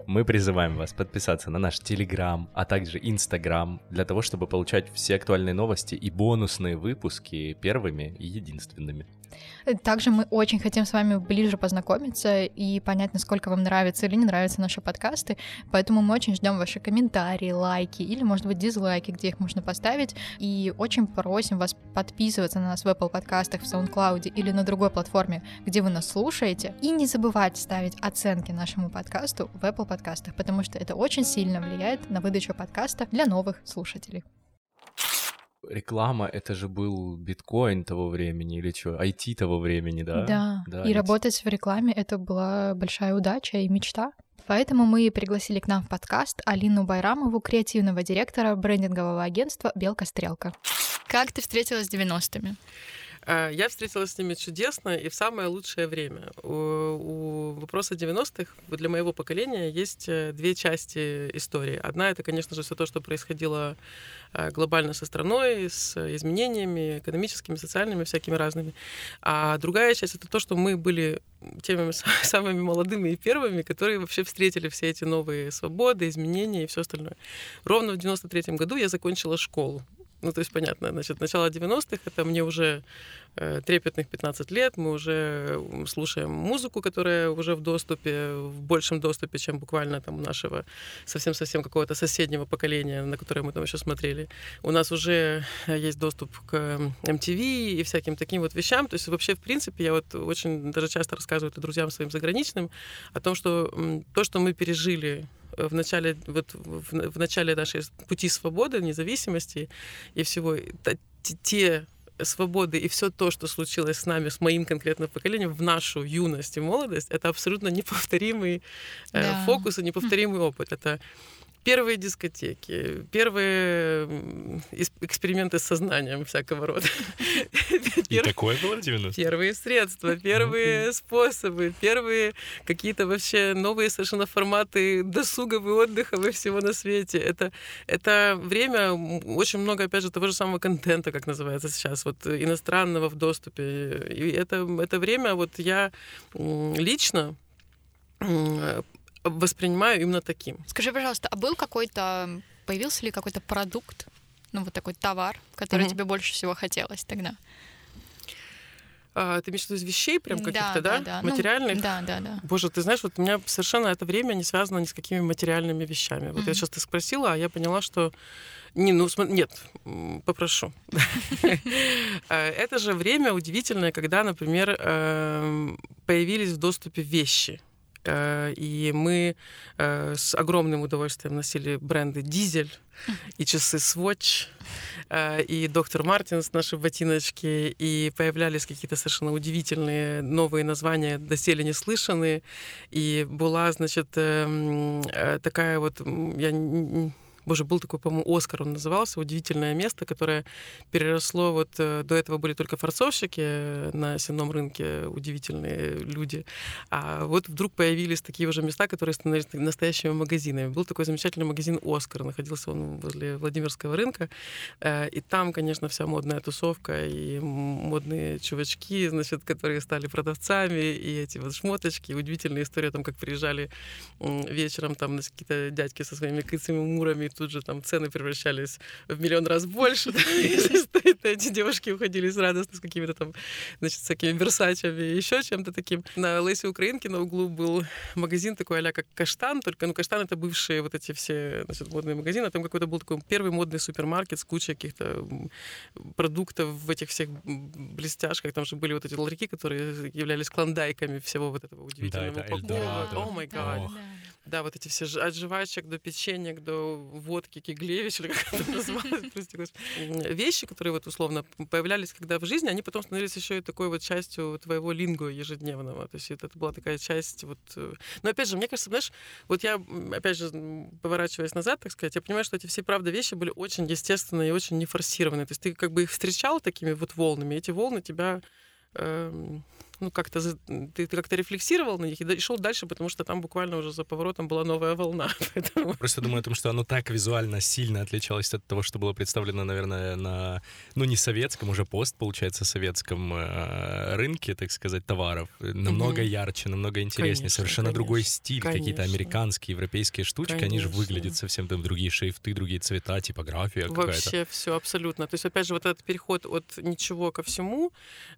Мы призываем вас подписаться на наш Телеграм, а также Инстаграм, для того, чтобы получать все актуальные новости и бонусные выпуски первыми и единственными. Также мы очень хотим с вами ближе познакомиться и понять, насколько вам нравятся или не нравятся наши подкасты. Поэтому мы очень ждем ваши комментарии, лайки или, может быть, дизлайки, где их можно поставить. И очень просим вас подписываться на нас в Apple подкастах, в SoundCloud или на другой платформе, где вы нас слушаете. И не забывать ставить оценки нашему подкасту в Apple подкастах, потому что это очень сильно влияет на выдачу подкаста для новых слушателей. Реклама — это же был биткоин того времени или что? IT того времени, да? Да, и ведь- работать в рекламе это была большая удача и мечта. Поэтому мы пригласили к нам в подкаст Алину Байрамову, креативного директора брендингового агентства «Белка Стрелка». Как ты встретилась с 90-ми? А, Я встретилась с ними чудесно и в самое лучшее время. У, у вопроса 90-х для моего поколения есть э, две части истории. Одна это, конечно же, все то, что происходило э, глобально со страной, с изменениями экономическими, социальными, всякими разными. А другая часть это то, что мы были теми самыми молодыми и первыми, которые вообще встретили все эти новые свободы, изменения и все остальное. Ровно в 93 году я закончила школу. Ну, то есть, понятно, значит, начало 90-х, это мне уже э, трепетных 15 лет, мы уже слушаем музыку, которая уже в доступе, в большем доступе, чем буквально там у нашего совсем-совсем какого-то соседнего поколения, на которое мы там еще смотрели. У нас уже э, есть доступ к MTV и всяким таким вот вещам. То есть вообще, в принципе, я вот очень даже часто рассказываю это друзьям своим заграничным о том, что то, что мы пережили в начале, вот, в, в начале нашей пути свободы, независимости и всего, те свободы и все то, что случилось с нами, с моим конкретным поколением в нашу юность и молодость, это абсолютно неповторимый э, Да. фокус и неповторимый опыт. Это первые дискотеки, первые эксперименты с сознанием всякого рода. И такое было в 90 Первые средства, первые способы, первые какие-то вообще новые совершенно форматы досуга и отдыха во всего на свете. Это, это время, очень много, опять же, того же самого контента, как называется сейчас, вот иностранного в доступе. И это, это время вот я лично воспринимаю именно таким. Скажи, пожалуйста, а был какой-то, появился ли какой-то продукт, ну вот такой товар, который mm-hmm. тебе больше всего хотелось тогда? А, ты имеешь в виду из вещей прям каких-то, да? Да, да. Ну, Материальных? Ну, да, да, да. Боже, ты знаешь, вот у меня совершенно это время не связано ни с какими материальными вещами. Вот mm-hmm. я сейчас ты спросила, а я поняла, что не, ну, нет, попрошу. А, это же время удивительное, когда, например, эм, появились в доступе вещи. Э, и мы э, с огромным удовольствием носили бренды «Дизель», и часы Swatch, э, и доктор Мартинс, наши ботиночки, и появлялись какие-то совершенно удивительные новые названия, доселе не слышанные. И была, значит, эм, такая вот, я Боже, был такой, по-моему, Оскар он назывался, удивительное место, которое переросло, вот э, до этого были только форцовщики э, на сенном рынке, удивительные люди, а вот вдруг появились такие уже места, которые становились настоящими магазинами. Был такой замечательный магазин «Оскар», находился он возле Владимирского рынка, э, и там, конечно, вся модная тусовка и модные чувачки, значит, которые стали продавцами, и эти вот шмоточки, удивительная история, там, как приезжали вечером, там, какие-то дядьки со своими кыцами, мурами, тут же там цены превращались в миллион раз больше. Эти девушки уходили с радостно с какими-то там, значит, всякими версачами и еще чем-то таким. На Лесе Украинки на углу был магазин такой а как Каштан, только, ну, Каштан — это бывшие вот эти все, значит, модные магазины, а там какой-то был такой первый модный супермаркет с кучей каких-то продуктов в этих всех блестяшках. Там же были вот эти ларьки, которые являлись клондайками всего вот этого удивительного упаковки. О май гад. Да, вот эти все от жвачек до печенья, до водки, киглевич, или как это называлось, Вещи, которые вот условно появлялись когда в жизни, они потом становились еще и такой вот частью твоего лингу ежедневного. То есть это была такая часть вот... Э, но опять же, мне кажется, знаешь, вот я, опять же, поворачиваясь назад, так сказать, я понимаю, что эти все, правда, вещи были очень естественные и очень нефорсированные. То есть ты как бы их встречал такими вот волнами, эти волны тебя эм, ну, как-то ты, как-то рефлексировал на них и шел дальше, потому что там буквально уже за поворотом была новая волна. Поэтому... Просто думаю о том, что оно так визуально сильно отличалось от того, что было представлено, наверное, на, ну, не советском, уже пост, получается, советском э, рынке, так сказать, товаров. Намного mm-hmm. ярче, намного интереснее, конечно, совершенно конечно, другой стиль, конечно. какие-то американские, европейские штучки, конечно. они же выглядят совсем там другие шрифты, другие цвета, типография какая-то. Вообще все абсолютно. То есть, опять же, вот этот переход от ничего ко всему,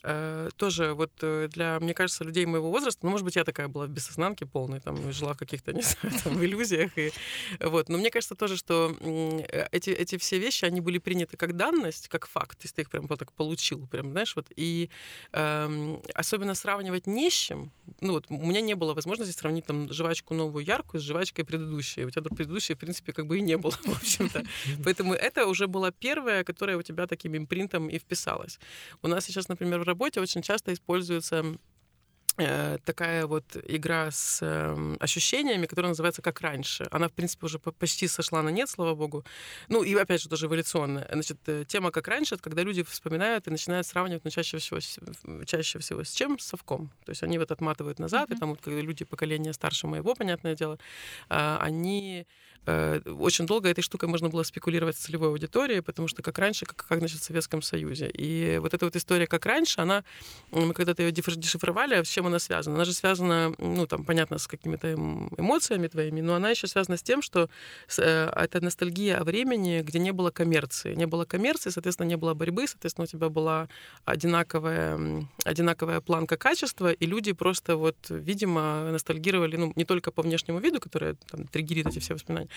э, тоже вот э, для, мне кажется, людей моего возраста, ну, может быть, я такая была в бессознанке полной, там, жила в каких-то, не знаю, там, в иллюзиях, и вот. Но мне кажется тоже, что э, эти, эти все вещи, они были приняты как данность, как факт, есть ты их прям вот так получил, прям, знаешь, вот, и эм, особенно сравнивать чем, ну, вот, у меня не было возможности сравнить там жвачку новую яркую с жвачкой предыдущей, у тебя предыдущей, в принципе, как бы и не было, в общем-то. Поэтому это уже была первая, которая у тебя таким импринтом и вписалась. У нас сейчас, например, в работе очень часто используется Э, такая вот игра с э, ощущениями, которая называется «Как раньше». Она, в принципе, уже почти сошла на нет, слава богу. Ну, и, опять же, тоже эволюционная. Значит, э, тема «Как раньше» — это когда люди вспоминают и начинают сравнивать, ну, чаще всего, чаще всего с чем? С совком. То есть они вот отматывают назад, mm-hmm. и там вот, когда люди поколения старше моего, понятное дело, э, они очень долго этой штукой можно было спекулировать с целевой аудиторией, потому что как раньше, как, как значит, в Советском Союзе. И вот эта вот история как раньше, она, мы когда-то ее дешифровали, а с чем она связана? Она же связана, ну, там, понятно, с какими-то эмоциями твоими, но она еще связана с тем, что э, это ностальгия о времени, где не было коммерции. Не было коммерции, соответственно, не было борьбы, соответственно, у тебя была одинаковая, одинаковая планка качества, и люди просто вот, видимо, ностальгировали, ну, не только по внешнему виду, который там триггерит эти все воспоминания,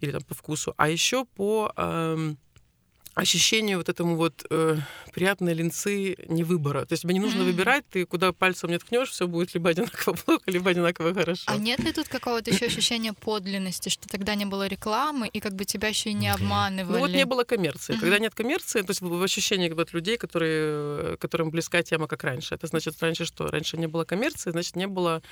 или там по вкусу, а еще по эм, ощущению вот этому вот э, приятной линцы не выбора. То есть тебе не нужно mm-hmm. выбирать, ты куда пальцем не ткнешь, все будет либо одинаково плохо, либо одинаково хорошо. А нет ли тут какого-то еще ощущения подлинности, что тогда не было рекламы, и как бы тебя еще и не обманывали? Ну вот не было коммерции. Mm-hmm. Когда нет коммерции, то есть в ощущении вот людей, которые, которым близка тема, как раньше. Это значит раньше что? Раньше не было коммерции, значит не было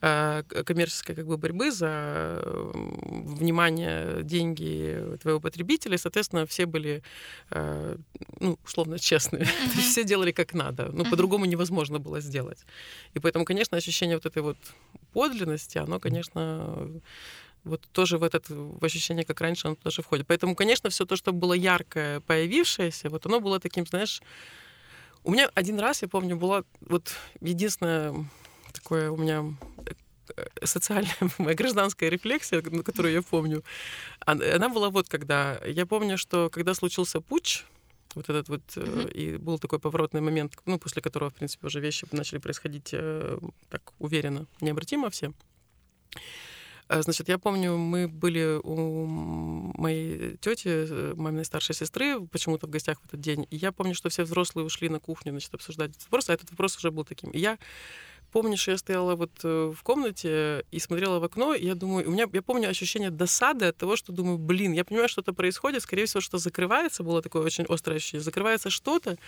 э, коммерческой как бы борьбы за внимание, деньги твоего потребителя, и, соответственно, все были Э, ну, условно, честными. Mm-hmm. Все делали как надо. Ну, mm-hmm. по-другому невозможно было сделать. И поэтому, конечно, ощущение вот этой вот подлинности, оно, конечно, вот тоже в этот в ощущение, как раньше, оно тоже входит. Поэтому, конечно, все то, что было яркое, появившееся, вот оно было таким, знаешь, у меня один раз, я помню, была вот единственное такое у меня Э, социальная моя гражданская рефлексия, которую я помню, она была вот когда... Я помню, что когда случился путч, вот этот вот, mm-hmm. и был такой поворотный момент, ну, после которого, в принципе, уже вещи начали происходить э, так уверенно, необратимо все. Значит, я помню, мы были у моей тети, маминой старшей сестры, почему-то в гостях в этот день. И я помню, что все взрослые ушли на кухню, значит, обсуждать этот вопрос, а этот вопрос уже был таким. И я помню, что я стояла вот э, в комнате и смотрела в окно, и я думаю, у меня, я помню ощущение досады от того, что думаю, блин, я понимаю, что-то происходит, скорее всего, что закрывается, было такое очень острое ощущение, закрывается что-то,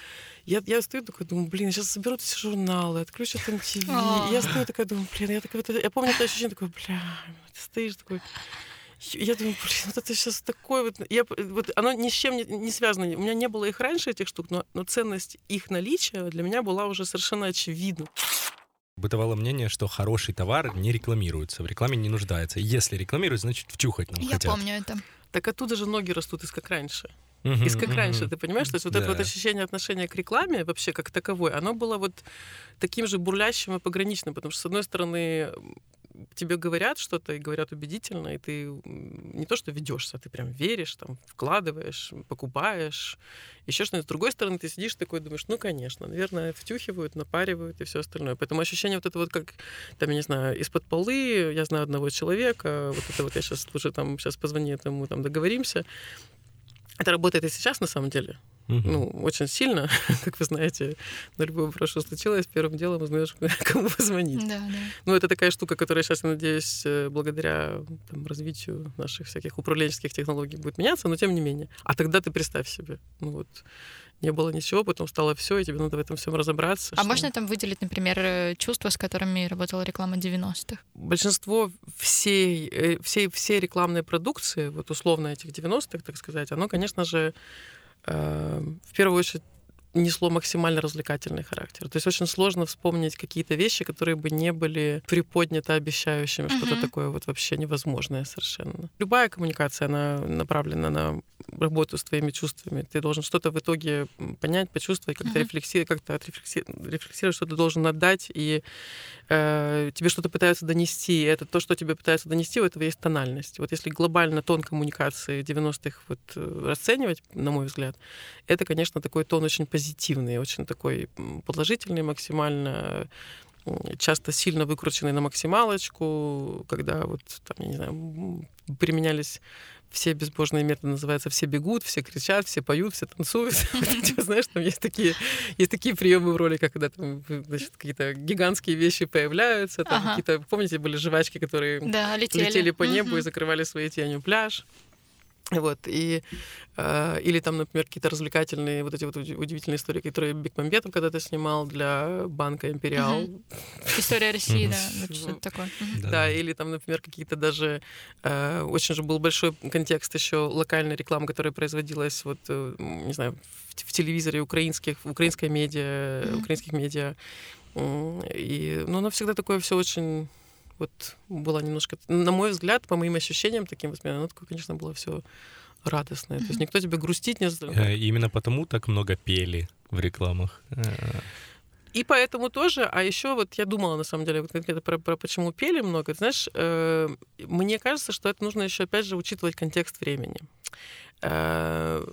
я, я стою такой, думаю, блин, сейчас соберут все журналы, отключат MTV, и я стою такая, думаю, блин, я такая, я помню это ощущение, такое, бля, ты стоишь такой, я думаю, блин, вот это сейчас такое вот... Я, вот оно ни с чем не, не связано. У меня не было их раньше, этих штук, но, но ценность их наличия для меня была уже совершенно очевидна. Бытовало мнение, что хороший товар не рекламируется, в рекламе не нуждается. Если рекламируют, значит втюхать нам Я хотят. помню это. Так оттуда же ноги растут из как раньше. Uh-huh, из как раньше, ты понимаешь? То есть вот да. это вот ощущение отношения к рекламе вообще как таковой, оно было вот таким же бурлящим и пограничным, потому что, с одной стороны, тебе говорят что-то и говорят убедительно, и ты не то что ведешься, ты прям веришь, там, вкладываешь, покупаешь, еще что-нибудь. С другой стороны, ты сидишь такой, думаешь, ну, конечно, наверное, втюхивают, напаривают и все остальное. Поэтому ощущение вот это вот как, там, я не знаю, из-под полы, я знаю одного человека, вот это вот я сейчас уже там, сейчас позвони этому, там, договоримся. Это работает и сейчас, на самом деле. Угу. Ну, очень сильно, как вы знаете, на любой вопрос, что случилось, первым делом узнаешь, кому позвонить. Да, да. Ну, это такая штука, которая сейчас, я надеюсь, э, благодаря там, развитию наших всяких управленческих технологий будет меняться, но тем не менее. А тогда ты представь себе, ну вот, не было ничего, потом стало все, и тебе надо в этом всем разобраться. А что... можно там выделить, например, э, чувства, с которыми работала реклама 90-х? Большинство всей, э, всей, всей рекламной продукции, вот условно этих 90-х, так сказать, оно, конечно же, в первую очередь несло максимально развлекательный характер. То есть очень сложно вспомнить какие-то вещи, которые бы не были приподняты обещающими, uh-huh. что-то такое вот вообще невозможное совершенно. Любая коммуникация, она направлена на работу с твоими чувствами. Ты должен что-то в итоге понять, почувствовать, как-то uh-huh. рефлексировать, как-то отрефлексировать, рефлексировать, что ты должен отдать, и э, тебе что-то пытаются донести. Это то, что тебе пытаются донести, у этого есть тональность. Вот если глобально тон коммуникации 90-х вот, э, расценивать, на мой взгляд, это, конечно, такой тон очень позитивный, очень такой положительный максимально часто сильно выкрученный на максималочку, когда вот там, я не знаю, применялись все безбожные методы называются «все бегут», «все кричат», «все поют», «все танцуют». Знаешь, там есть такие, есть такие приемы в роликах, когда там, какие-то гигантские вещи появляются, там какие-то, помните, были жвачки, которые летели по небу и закрывали своей тенью пляж. Вот, и, э, или там, например, какие-то развлекательные вот эти вот удивительные истории, которые Бекмамбетов когда-то снимал для банка «Империал». Угу. История России, да, что-то такое. Да, или там, например, какие-то даже... Э, очень же был большой контекст еще локальной рекламы, которая производилась вот, э, не знаю, в, в телевизоре украинских, в украинской медиа, угу. украинских медиа. И, ну, оно всегда такое все очень вот было немножко, на мой взгляд, по моим ощущениям, таким воспоминаниям, оно такое, конечно, было все радостное. То есть никто тебе грустить не заставлял. Э, именно потому так много пели в рекламах. Э. И поэтому тоже, а еще вот я думала, на самом деле, вот конкретно про, про почему пели много. Знаешь, э, мне кажется, что это нужно еще, опять же, учитывать контекст времени. Э,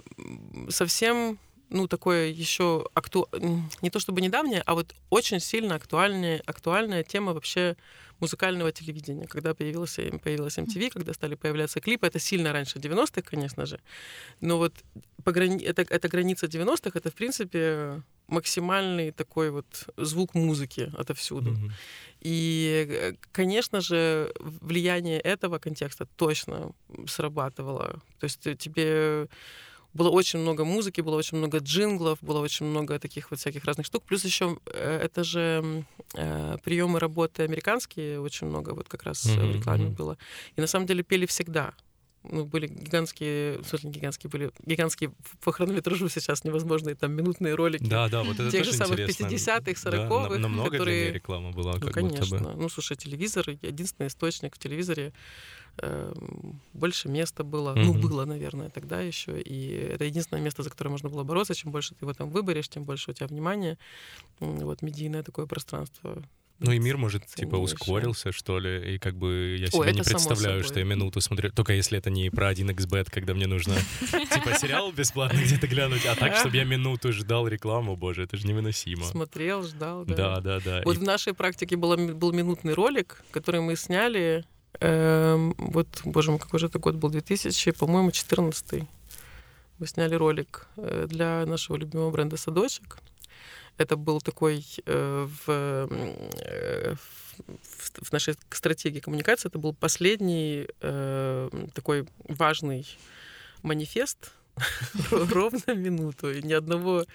совсем ну, такое еще акту... не то чтобы недавнее, а вот очень сильно актуальная, актуальная тема вообще музыкального телевидения. Когда появился, появилась MTV, когда стали появляться клипы, это сильно раньше 90-х, конечно же. Но вот по грани... это, это граница 90-х, это, в принципе, максимальный такой вот звук музыки отовсюду. Мгм. И, э, конечно же, влияние этого контекста точно срабатывало. То есть э, тебе было очень много музыки, было очень много джинглов, было очень много таких вот всяких разных штук. Плюс еще это же э, приемы работы американские, очень много вот как раз э, в рекламе было. И на самом деле пели всегда. Ну, были гигантские, в смысле, гигантские, были гигантские по хронометражу сейчас невозможные там минутные ролики. Да, да, вот это Тех же самых интересно. 50-х, Да, 40-х, на- намного которые- длиннее реклама была, Ну, как конечно. будто бы. Ну, слушай, телевизор — единственный источник в телевизоре. эм, Больше места было. Ну, Мгм. было, наверное, тогда еще. И это единственное место, за которое можно было бороться. Чем больше ты его там выберешь, тем больше у тебя внимания. Вот медийное такое пространство. Ну и мир, может, типа ускорился, что ли, и как бы я себе не представляю, что я минуту смотрю, только если это не про 1xbet, когда мне нужно, типа, сериал бесплатно где-то глянуть, а так, чтобы я минуту ждал рекламу, боже, это же невыносимо. Смотрел, ждал, да. Да, да, да. Вот в нашей практике было, был минутный ролик, который мы сняли. эм, вот, боже мой, какой же это год был? 2000, по-моему, 14 Мы сняли ролик э, для нашего любимого бренда «Садочек». Это был такой э, в, э, в, в нашей стратегии коммуникации, это был последний э, такой важный манифест ровно минуту. И ни одного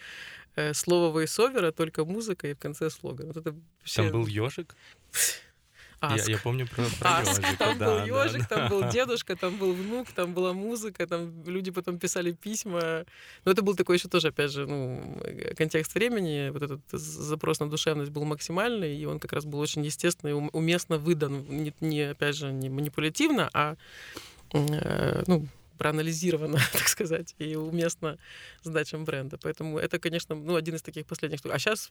э, слова войсовера, только музыка и в конце слоган. Вот это вообще... Там был ежик. Я, Аск. я помню про, про Аск, ежика, там да, был да, ежик, да. там был дедушка, там был внук, там была музыка, там люди потом писали письма. Но это был такой еще тоже, опять же, ну, э, контекст времени, вот этот запрос на душевность был максимальный, и он как раз был очень естественно и ум- уместно выдан, не, не, опять же, не манипулятивно, а э, ну, проанализировано, так сказать, и уместно задачам бренда. Поэтому это, конечно, ну, один из таких последних штук. А сейчас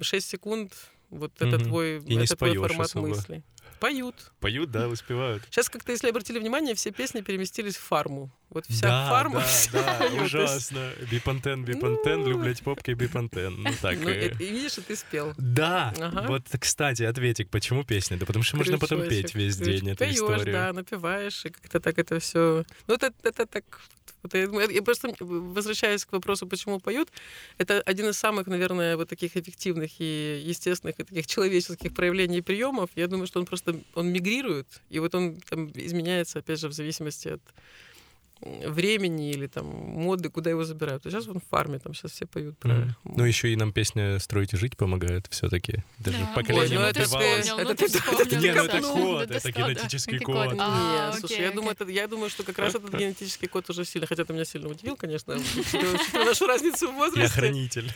6 секунд, вот это Мгм. твой, И это твой формат особо. мыслей. Поют. Поют, да, успевают. Сейчас как-то, если обратили внимание, все песни переместились в фарму. Вот вся да, фарма. да, вся да, есть, ужасно. Бипантен, бипантен, Ну. люблять попкой бипантен. Ну так. Ну, и, видишь, и ты спел. Да, Ага. вот, кстати, ответик, почему песня? Да потому что можно потом Крючочек, петь весь крючочек. день эту Поёшь, историю. да, напиваешь, и как-то так это все. Ну, это, это так. Я, просто возвращаясь к вопросу, почему поют, это один из самых, наверное, вот таких эффективных и естественных и таких человеческих проявлений приемов. Я думаю, что он просто он мигрирует, и вот он там изменяется, опять же, в зависимости от времени или там моды, куда его забирают. А сейчас он в фарме, там сейчас все поют про... Мгм. Ну, еще и нам песня «Строить и жить» помогает все-таки. Даже Да. поколение Ой, ну это ты- вспомнил, это ну ты- ты Не, ну это код, это генетический код. Нет, слушай, я думаю, это, я думаю, что как раз этот генетический код уже сильно, хотя ты меня сильно удивил, конечно, нашу разницу в возрасте. Я хранитель.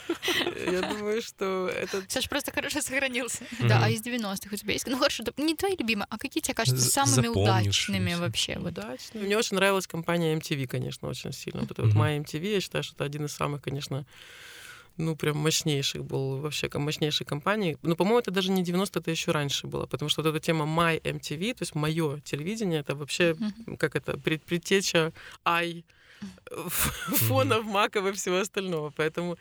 Я думаю, что это Саша просто хорошо сохранился. Да, а из 90-х у тебя есть? Ну хорошо, не твои любимые, а какие тебе кажутся самыми удачными вообще? Удачно. Мне очень нравилась компания MTV, конечно, очень сильно. Вот это вот. My MTV, я считаю, что это один из самых, конечно, ну, прям мощнейших был вообще, мощнейшей компаний. Но, по-моему, это даже не 90 это еще раньше было, потому что вот эта тема My MTV, то есть мое телевидение, это вообще, как это, пред- предтеча I фонов, маков и всего остального. Поэтому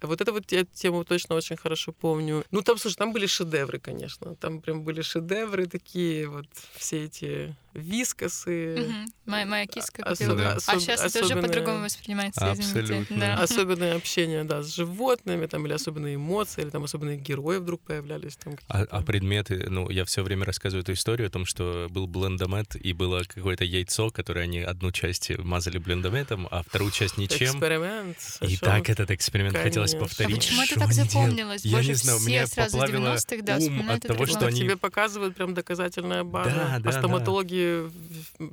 вот эту вот я тему точно очень хорошо помню. Ну, там, слушай, там были шедевры, конечно. Там прям были шедевры такие, вот все эти вискосы. Мгм. Моя, моя киска Особ- купила. Да. А особ- сейчас это уже особенное- по-другому воспринимается, извините. Абсолютно. Да. Особенное общение, да, с животными, там, или особенные эмоции, или там особенные герои вдруг появлялись. Там, А, а предметы, ну, я все время рассказываю эту историю о том, что был блендомет, и было какое-то яйцо, которое они одну часть мазали блендометом, а вторую часть ничем. Эксперимент. И так этот эксперимент хотелось Конечно. повторить. А почему это так запомнилось? Я Боже, не знаю, меня сразу поплавило 90-х, да, ум вспоминают от того, что они- Тебе показывают прям доказательная база. Да, да, а стоматологи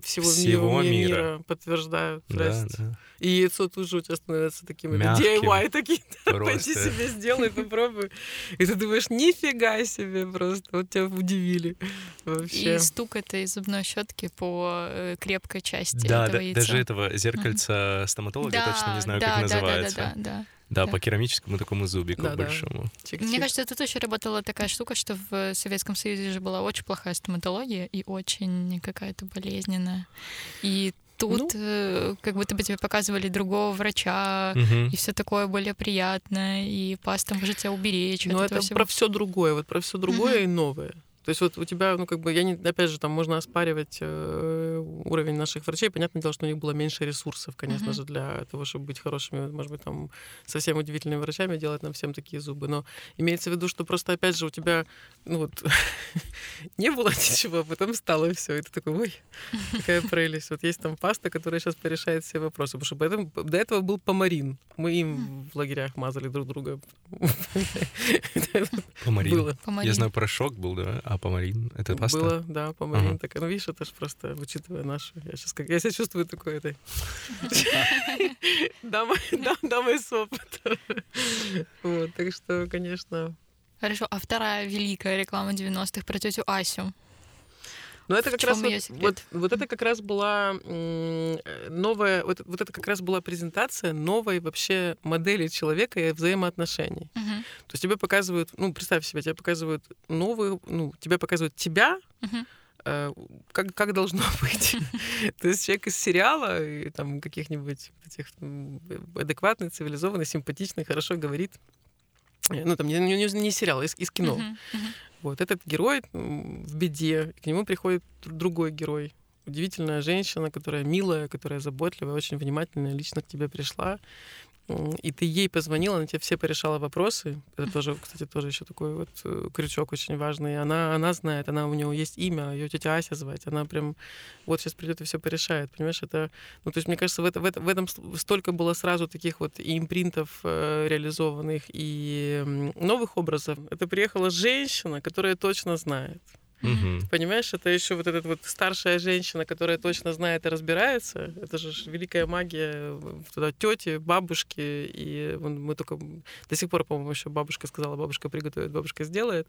всего, Всего мира, мира. мира подтверждают. Да, да. И яйцо тут же у тебя становится таким Мягким. DIY такие. Пойди себе сделай, попробуй. И ты думаешь, нифига себе просто. Вот тебя удивили вообще. И стук этой зубной щетки по э, крепкой части Да, этого да, яйца. даже этого зеркальца стоматолога, я точно не знаю, да, как да, называется. Да, да, да, да. Да, Да. по керамическому такому зубику Да, да. большому. Чик-чик. Мне кажется, тут еще работала такая штука, что в Советском Союзе же была очень плохая стоматология и очень какая-то болезненная. И тут Ну. э, как будто бы тебе показывали другого врача, Мгм. и все такое более приятное, и паста может тебя уберечь Но это всего. про все другое, вот про все другое и новое. То есть вот у тебя, ну как бы, я не, опять же, там можно оспаривать э, уровень наших врачей. Понятное дело, что у них было меньше ресурсов, конечно Мгм. же, для того, чтобы быть хорошими, может быть, там совсем удивительными врачами, делать нам всем такие зубы. Но имеется в виду, что просто, опять же, у тебя, ну вот, не было ничего, а потом стало все. И ты такой, ой, какая прелесть. Вот есть там паста, которая сейчас порешает все вопросы. Потому что поэтому, до этого был помарин. Мы им в лагерях мазали друг друга. Помарин. Я знаю, порошок был, да, а помарин — это паста? Было, да, помарин. Ага. Так, ну, видишь, это же просто, учитывая нашу... Я сейчас как... Я себя чувствую такой этой... Дамой да- дамой с опытом. Вот, так что, конечно... Хорошо, а вторая великая реклама 90-х про тетю Асю. Но это В как раз вот, вот, вот это как раз была э, новая, вот, вот это как раз была презентация новой вообще модели человека и взаимоотношений. Мгм. То есть тебе показывают, ну, представь себе, тебе показывают новую, ну, тебе показывают тебя, э, как, как должно быть. То есть человек из сериала, и там каких-нибудь этих адекватный, цивилизованный, симпатичный, хорошо говорит. Э, Ну, там не, не, не сериал, а из, из кино. Мгм. Мгм. Вот этот герой в беде, к нему приходит др- другой герой. Удивительная женщина, которая милая, которая заботливая, очень внимательная, лично к тебе пришла. И ты ей позвонила, она тебе все порешала вопросы. Это тоже, кстати, тоже еще такой вот э, крючок очень важный. Она, она знает, она у нее есть имя, ее тетя Ася звать. Она прям вот сейчас придет и все порешает. Понимаешь, это. Ну, то есть, мне кажется, в, это, в, это- в этом столько было сразу таких вот и импринтов э, реализованных, и новых образов. Это приехала женщина, которая точно знает. Мгм. Понимаешь, это еще вот эта вот старшая женщина, которая точно знает и разбирается. Это же великая магия в- туда тети, бабушки. И мы только до сих пор, по-моему, еще бабушка сказала, бабушка приготовит, бабушка сделает.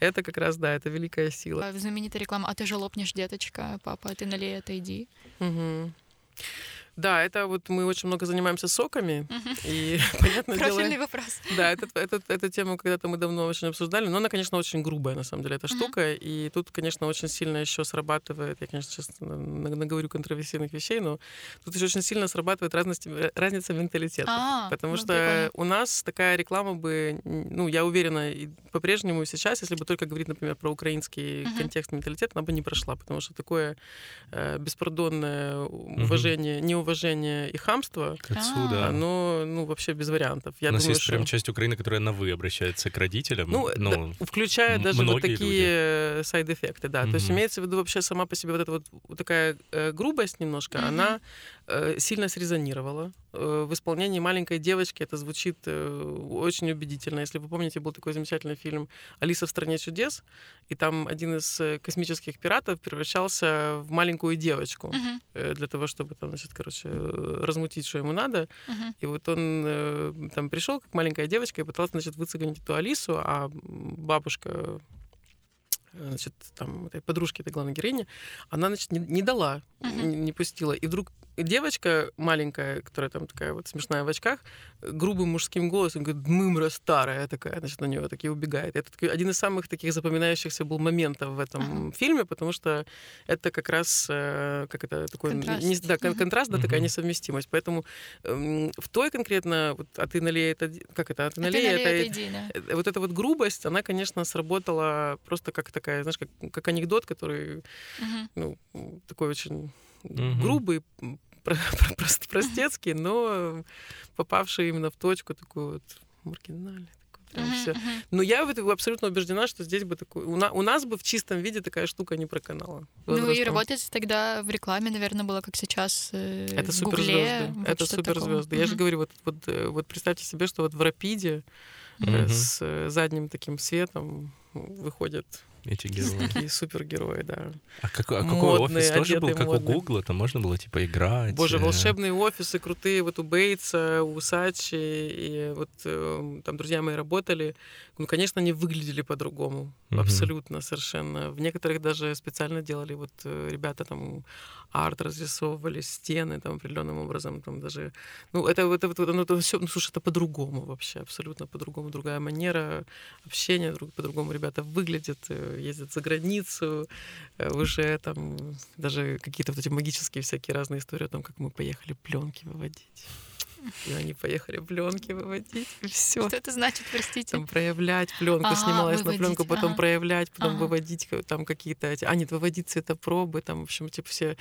Это как раз, да, это великая сила. А, Знаменитая реклама «А ты же лопнешь, деточка, папа, а ты налей, отойди». Мгм. Да, это вот мы очень много занимаемся соками. И, понятное дело, Профильный вопрос. Да, этот, этот, эту тему когда-то мы давно очень обсуждали, но она, конечно, очень грубая, на самом деле, эта штука. И тут, конечно, очень сильно еще срабатывает, я, конечно, сейчас на- на- наговорю контроверсийных вещей, но тут еще очень сильно срабатывает разность, разница менталитета. А, Потому ну, что прикольно. у нас такая реклама бы, ну, я уверена, и по-прежнему и сейчас, если бы только говорить, например, про украинский контекст менталитет, она бы не прошла, потому что такое э, беспардонное уважение, неуважение и хамство, К отцу, да. оно, ну, вообще без вариантов. Я У нас думаю, есть что... прям часть Украины, которая на «вы» обращается к родителям. Ну, но да, включая даже вот такие сайд-эффекты, да. То есть имеется в виду вообще сама по себе вот эта вот, такая э, грубость немножко, Мгм. она э, сильно срезонировала. Э, в исполнении маленькой девочки это звучит э, очень убедительно. Если вы помните, был такой замечательный фильм «Алиса в стране чудес», и там один из э, космических пиратов превращался в маленькую девочку э, для того, чтобы там, значит, короче, э, размутить, что ему надо. мгм. И вот он э, там пришел, как маленькая девочка, и пытался, значит, выцегонить эту Алису, а бабушка э, значит, там, этой подружки этой главной героини, она, значит, не, не дала, не, не пустила. И вдруг девочка маленькая, которая там такая вот смешная в очках, э, грубым мужским голосом говорит, мымра старая такая, значит, на нее таки убегает. Это такой, один из самых таких запоминающихся был моментов в этом фильме, потому что это как раз, э, как это, такой... Контраст. не- да, кон- Мгм. контраст, да, такая несовместимость. Поэтому эм, в той конкретно, вот, а ты налей это, как это, а ты А ты налей налей, это, да. Э, вот эта вот грубость, она, конечно, сработала просто как такая, знаешь, как, как анекдот, который, Мгм. ну, такой очень Мгм. грубый, м, про- про- прост- простецкий, но попавший именно в точку такую вот маргинальный. такой прям Мгм, всё. мгм. Но я в этом абсолютно убеждена, что здесь бы такой... У, на- у нас бы в чистом виде такая штука не проканала. Ну и Возрастом. работать тогда в рекламе, наверное, было как сейчас э, Это в Гугле. суперзвезды. вот Это суперзвезды. Я же говорю, вот, вот, э, вот представьте себе, что вот в Рапиде Мгм. с э, задним таким светом выходят Эти герои. такие супергерои, да. А, какой, а какой Модные, офис тоже был, как модные. у Гугла? Там можно было, типа, играть. Боже, э, волшебные офисы крутые, вот у Бейтса, у Сачи, и вот э, там друзья мои работали. Ну, конечно, они выглядели по-другому, абсолютно, совершенно. В некоторых даже специально делали, вот э, ребята там арт разрисовывали, стены там определенным образом, там даже... Ну, это, это, это, ну, это все, ну, слушай, это по-другому вообще, абсолютно по-другому, другая манера общения, друг, по-другому ребята выглядят. э, ездят за границу, э, уже там даже какие-то вот эти магические всякие разные истории о том, как мы поехали пленки выводить. И они поехали пленки выводить, и все. Что это значит, простите? Там проявлять пленку, Ага, снималась на выводить, пленку, потом ага. проявлять, потом Ага. выводить ка- там какие-то эти. А, нет, выводить цветопробы, там, в общем, типа все.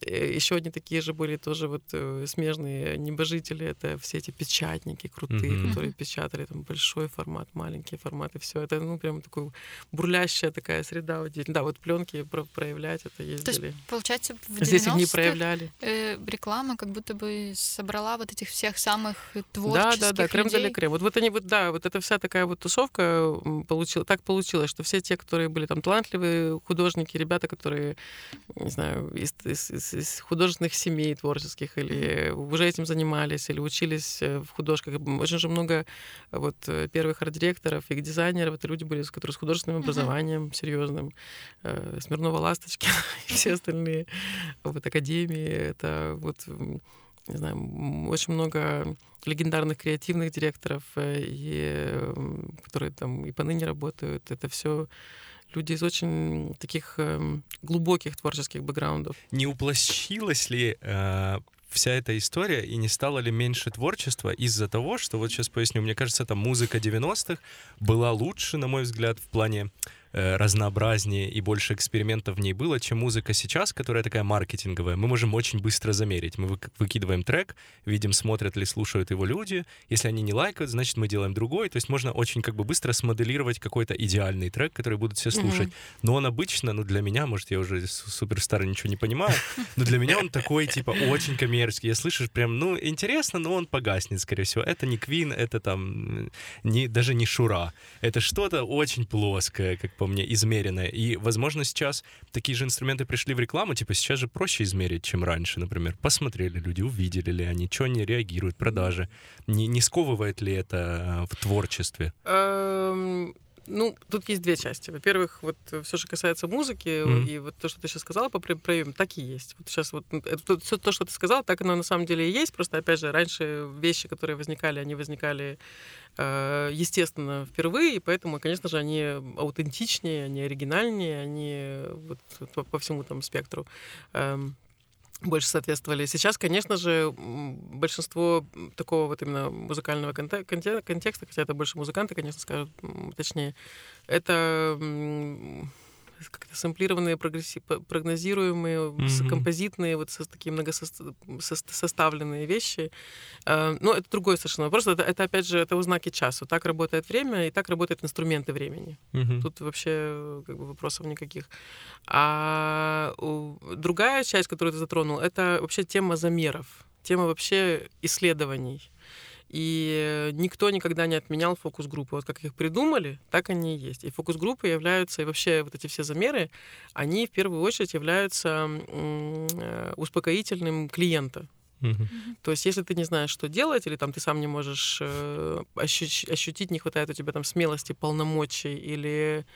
Еще одни такие же были тоже вот э, смежные небожители. Это все эти печатники крутые, Мгм. которые печатали там большой формат, маленький формат, и все. Это, ну, прям такой бурлящая такая среда удивительная. Да, вот пленки про- проявлять, это То есть, ездили. получается, в Здесь их не 90-х, проявляли. э, реклама как будто бы собрала вот этих всех самых Да, творческих да, да, крем людей. для крем. Вот, вот они вот, да, вот эта вся такая вот тусовка получила, так получилось, что все те, которые были там талантливые художники, ребята, которые, не знаю, из, из- из- из художественных семей творческих или уже этим занимались, или учились э, в художках. Очень же много э, вот э, первых арт-директоров и дизайнеров, это люди были, которые с художественным образованием серьезным. Э, Смирнова Ласточки и все остальные вот академии. Это вот не знаю, очень много легендарных креативных директоров, э, и, которые там и поныне работают. Это все люди из очень таких эм, глубоких творческих бэкграундов. Не уплощилась ли э, вся эта история и не стало ли меньше творчества из-за того, что, вот сейчас поясню, мне кажется, там музыка 90-х была лучше, на мой взгляд, в плане разнообразнее и больше экспериментов в ней было, чем музыка сейчас, которая такая маркетинговая. Мы можем очень быстро замерить. Мы вык- выкидываем трек, видим, смотрят ли, слушают его люди. Если они не лайкают, значит, мы делаем другой. То есть можно очень как бы быстро смоделировать какой-то идеальный трек, который будут все слушать. Мгм. Но он обычно, ну для меня, может, я уже суперстар ничего не понимаю, но для меня он такой, типа, очень коммерческий. Я слышишь прям, ну, интересно, но он погаснет, скорее всего. Это не Квин, это там не, даже не Шура. Это что-то очень плоское, как по мне, измеренное. И, возможно, сейчас такие же инструменты пришли в рекламу, типа, сейчас же проще измерить, чем раньше, например. Посмотрели люди, увидели ли они, что они реагируют, продажи. Не, не сковывает ли это э, в творчестве? Эм, Ну, тут есть две части. Во-первых, вот все, что касается музыки, Мгм. и вот то, что ты сейчас сказала по про- проявам, так и есть. Вот сейчас вот это, то- всё то, что ты сказала, так оно на самом деле и есть. Просто, опять же, раньше вещи, которые возникали, они возникали э, естественно впервые, и поэтому, конечно же, они аутентичнее, они оригинальнее, они вот по, по всему там спектру. Эм, больше соответствовали. Сейчас, конечно же, большинство такого вот именно музыкального конте- конте- контекста, хотя это больше музыканты, конечно, скажут точнее, это как-то сэмплированные, прогнозируемые, Мгм. композитные, вот со, такие многосоставленные вещи. Э, Но это другой совершенно вопрос. Это, это, опять же, это узнаки часу. Так работает время, и так работают инструменты времени. Мгм. Тут вообще как бы вопросов никаких. А другая часть, которую ты затронул, это вообще тема замеров, тема вообще исследований. И никто никогда не отменял фокус-группы. Вот как их придумали, так они и есть. И фокус-группы являются, и вообще вот эти все замеры, они в первую очередь являются э, успокоительным клиента. Мгм. То есть, если ты не знаешь, что делать, или там ты сам не можешь э, ощу- ощутить, не хватает у тебя там смелости, полномочий или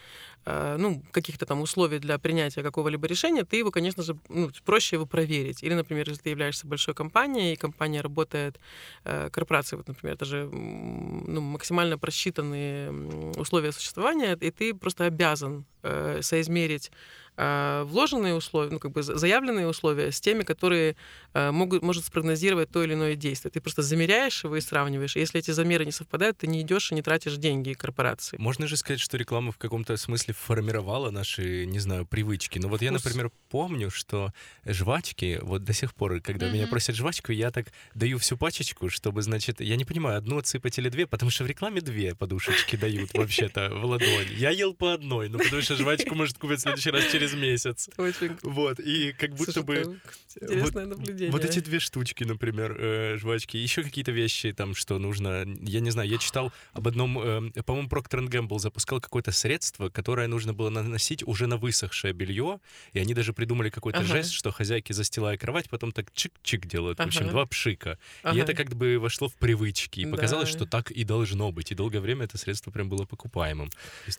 ну, каких-то там условий для принятия какого-либо решения, ты его, конечно же, ну, проще его проверить. Или, например, если ты являешься большой компанией, и компания работает, э, корпорация, вот, например, это же ну, максимально просчитанные условия существования, и ты просто обязан э, соизмерить э, вложенные условия, ну, как бы за- заявленные условия с теми, которые э, могут, может спрогнозировать то или иное действие. Ты просто замеряешь его и сравниваешь. И если эти замеры не совпадают, ты не идешь и не тратишь деньги корпорации. Можно же сказать, что реклама в каком-то смысле формировала наши, не знаю, привычки. Ну вот я, Вкус. например, помню, что жвачки, вот до сих пор, когда меня Мгм. просят жвачку, я так даю всю пачечку, чтобы, значит, я не понимаю, одну отсыпать или две, потому что в рекламе две подушечки дают вообще-то в ладонь. Я ел по одной, но потому что жвачку может купить в следующий раз через месяц. Очень Вот, и как будто Слушай, бы... интересное наблюдение. Вот эти две штучки, например, э, жвачки, еще какие-то вещи, там, что нужно, я не знаю, я читал об одном, э, по-моему, Procter Gamble запускал какое-то средство, которое нужно было наносить уже на высохшее белье, и они даже придумали какой-то Ага. жест, что хозяйки, застилая кровать, потом так чик-чик делают, в общем, Ага. два пшика. И Ага. это как бы вошло в привычки, и Да. показалось, что так и должно быть, и долгое время это средство прям было покупаемым.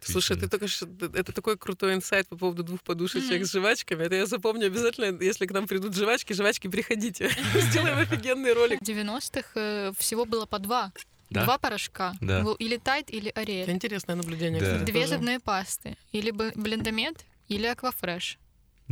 Слушай, ты только что... Это такой крутой инсайт по поводу двух подушечек Мгм. с жвачками. Это я запомню обязательно, если к нам придут жвачки, жвачки, приходите. Сделаем офигенный ролик. В 90-х э, всего было по два. Да? два порошка. Да. Или Тайд, или Это Ариэль. интересное наблюдение. Да. кстати, Две зубные пасты. Или бы блендомет, или Аквафреш.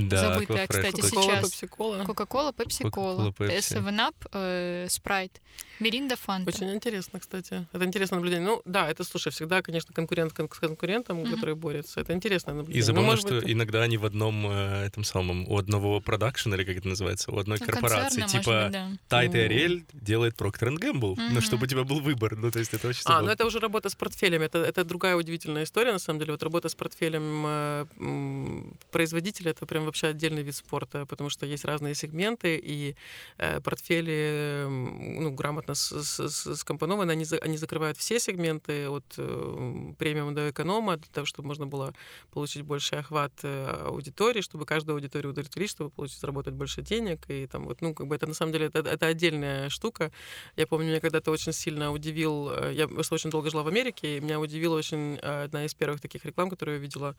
Да, Забытая, кстати, сейчас. пепси-кола. Кока-кола, Пепси-кола, Кока-кола, Пепси. 7-Up, э, Спрайт, Миринда, Фанта. Очень интересно, кстати. Это интересное наблюдение. Ну, да, это, слушай, всегда, конечно, конкурент кон- с конкурентом, Мгм. который борется. Это интересное наблюдение. И Ну, забавно, может что быть, иногда они в одном э, этом самом, у одного продакшена, или как это называется, у одной Ну, корпорации. Типа быть, да. Тайт и Ну. Ариэль делает Procter Gamble, но Мгм. чтобы у тебя был выбор. Ну, то есть это очень А, ну забавно. это уже работа с портфелем. Это, это другая удивительная история, на самом деле. Вот работа с портфелем э, м, производителя — это прям вообще отдельный вид спорта, потому что есть разные сегменты, и э, портфели ну, грамотно скомпонованы. Они, они закрывают все сегменты от э, премиум до эконома, для того, чтобы можно было получить больший охват э, аудитории, чтобы каждую аудиторию удовлетворить, чтобы получить, заработать больше денег. И там вот, ну, как бы это на самом деле это, это отдельная штука. Я помню, меня когда-то очень сильно удивил, э, я просто очень долго жила в Америке, и меня удивила очень одна из первых таких реклам, которую я видела.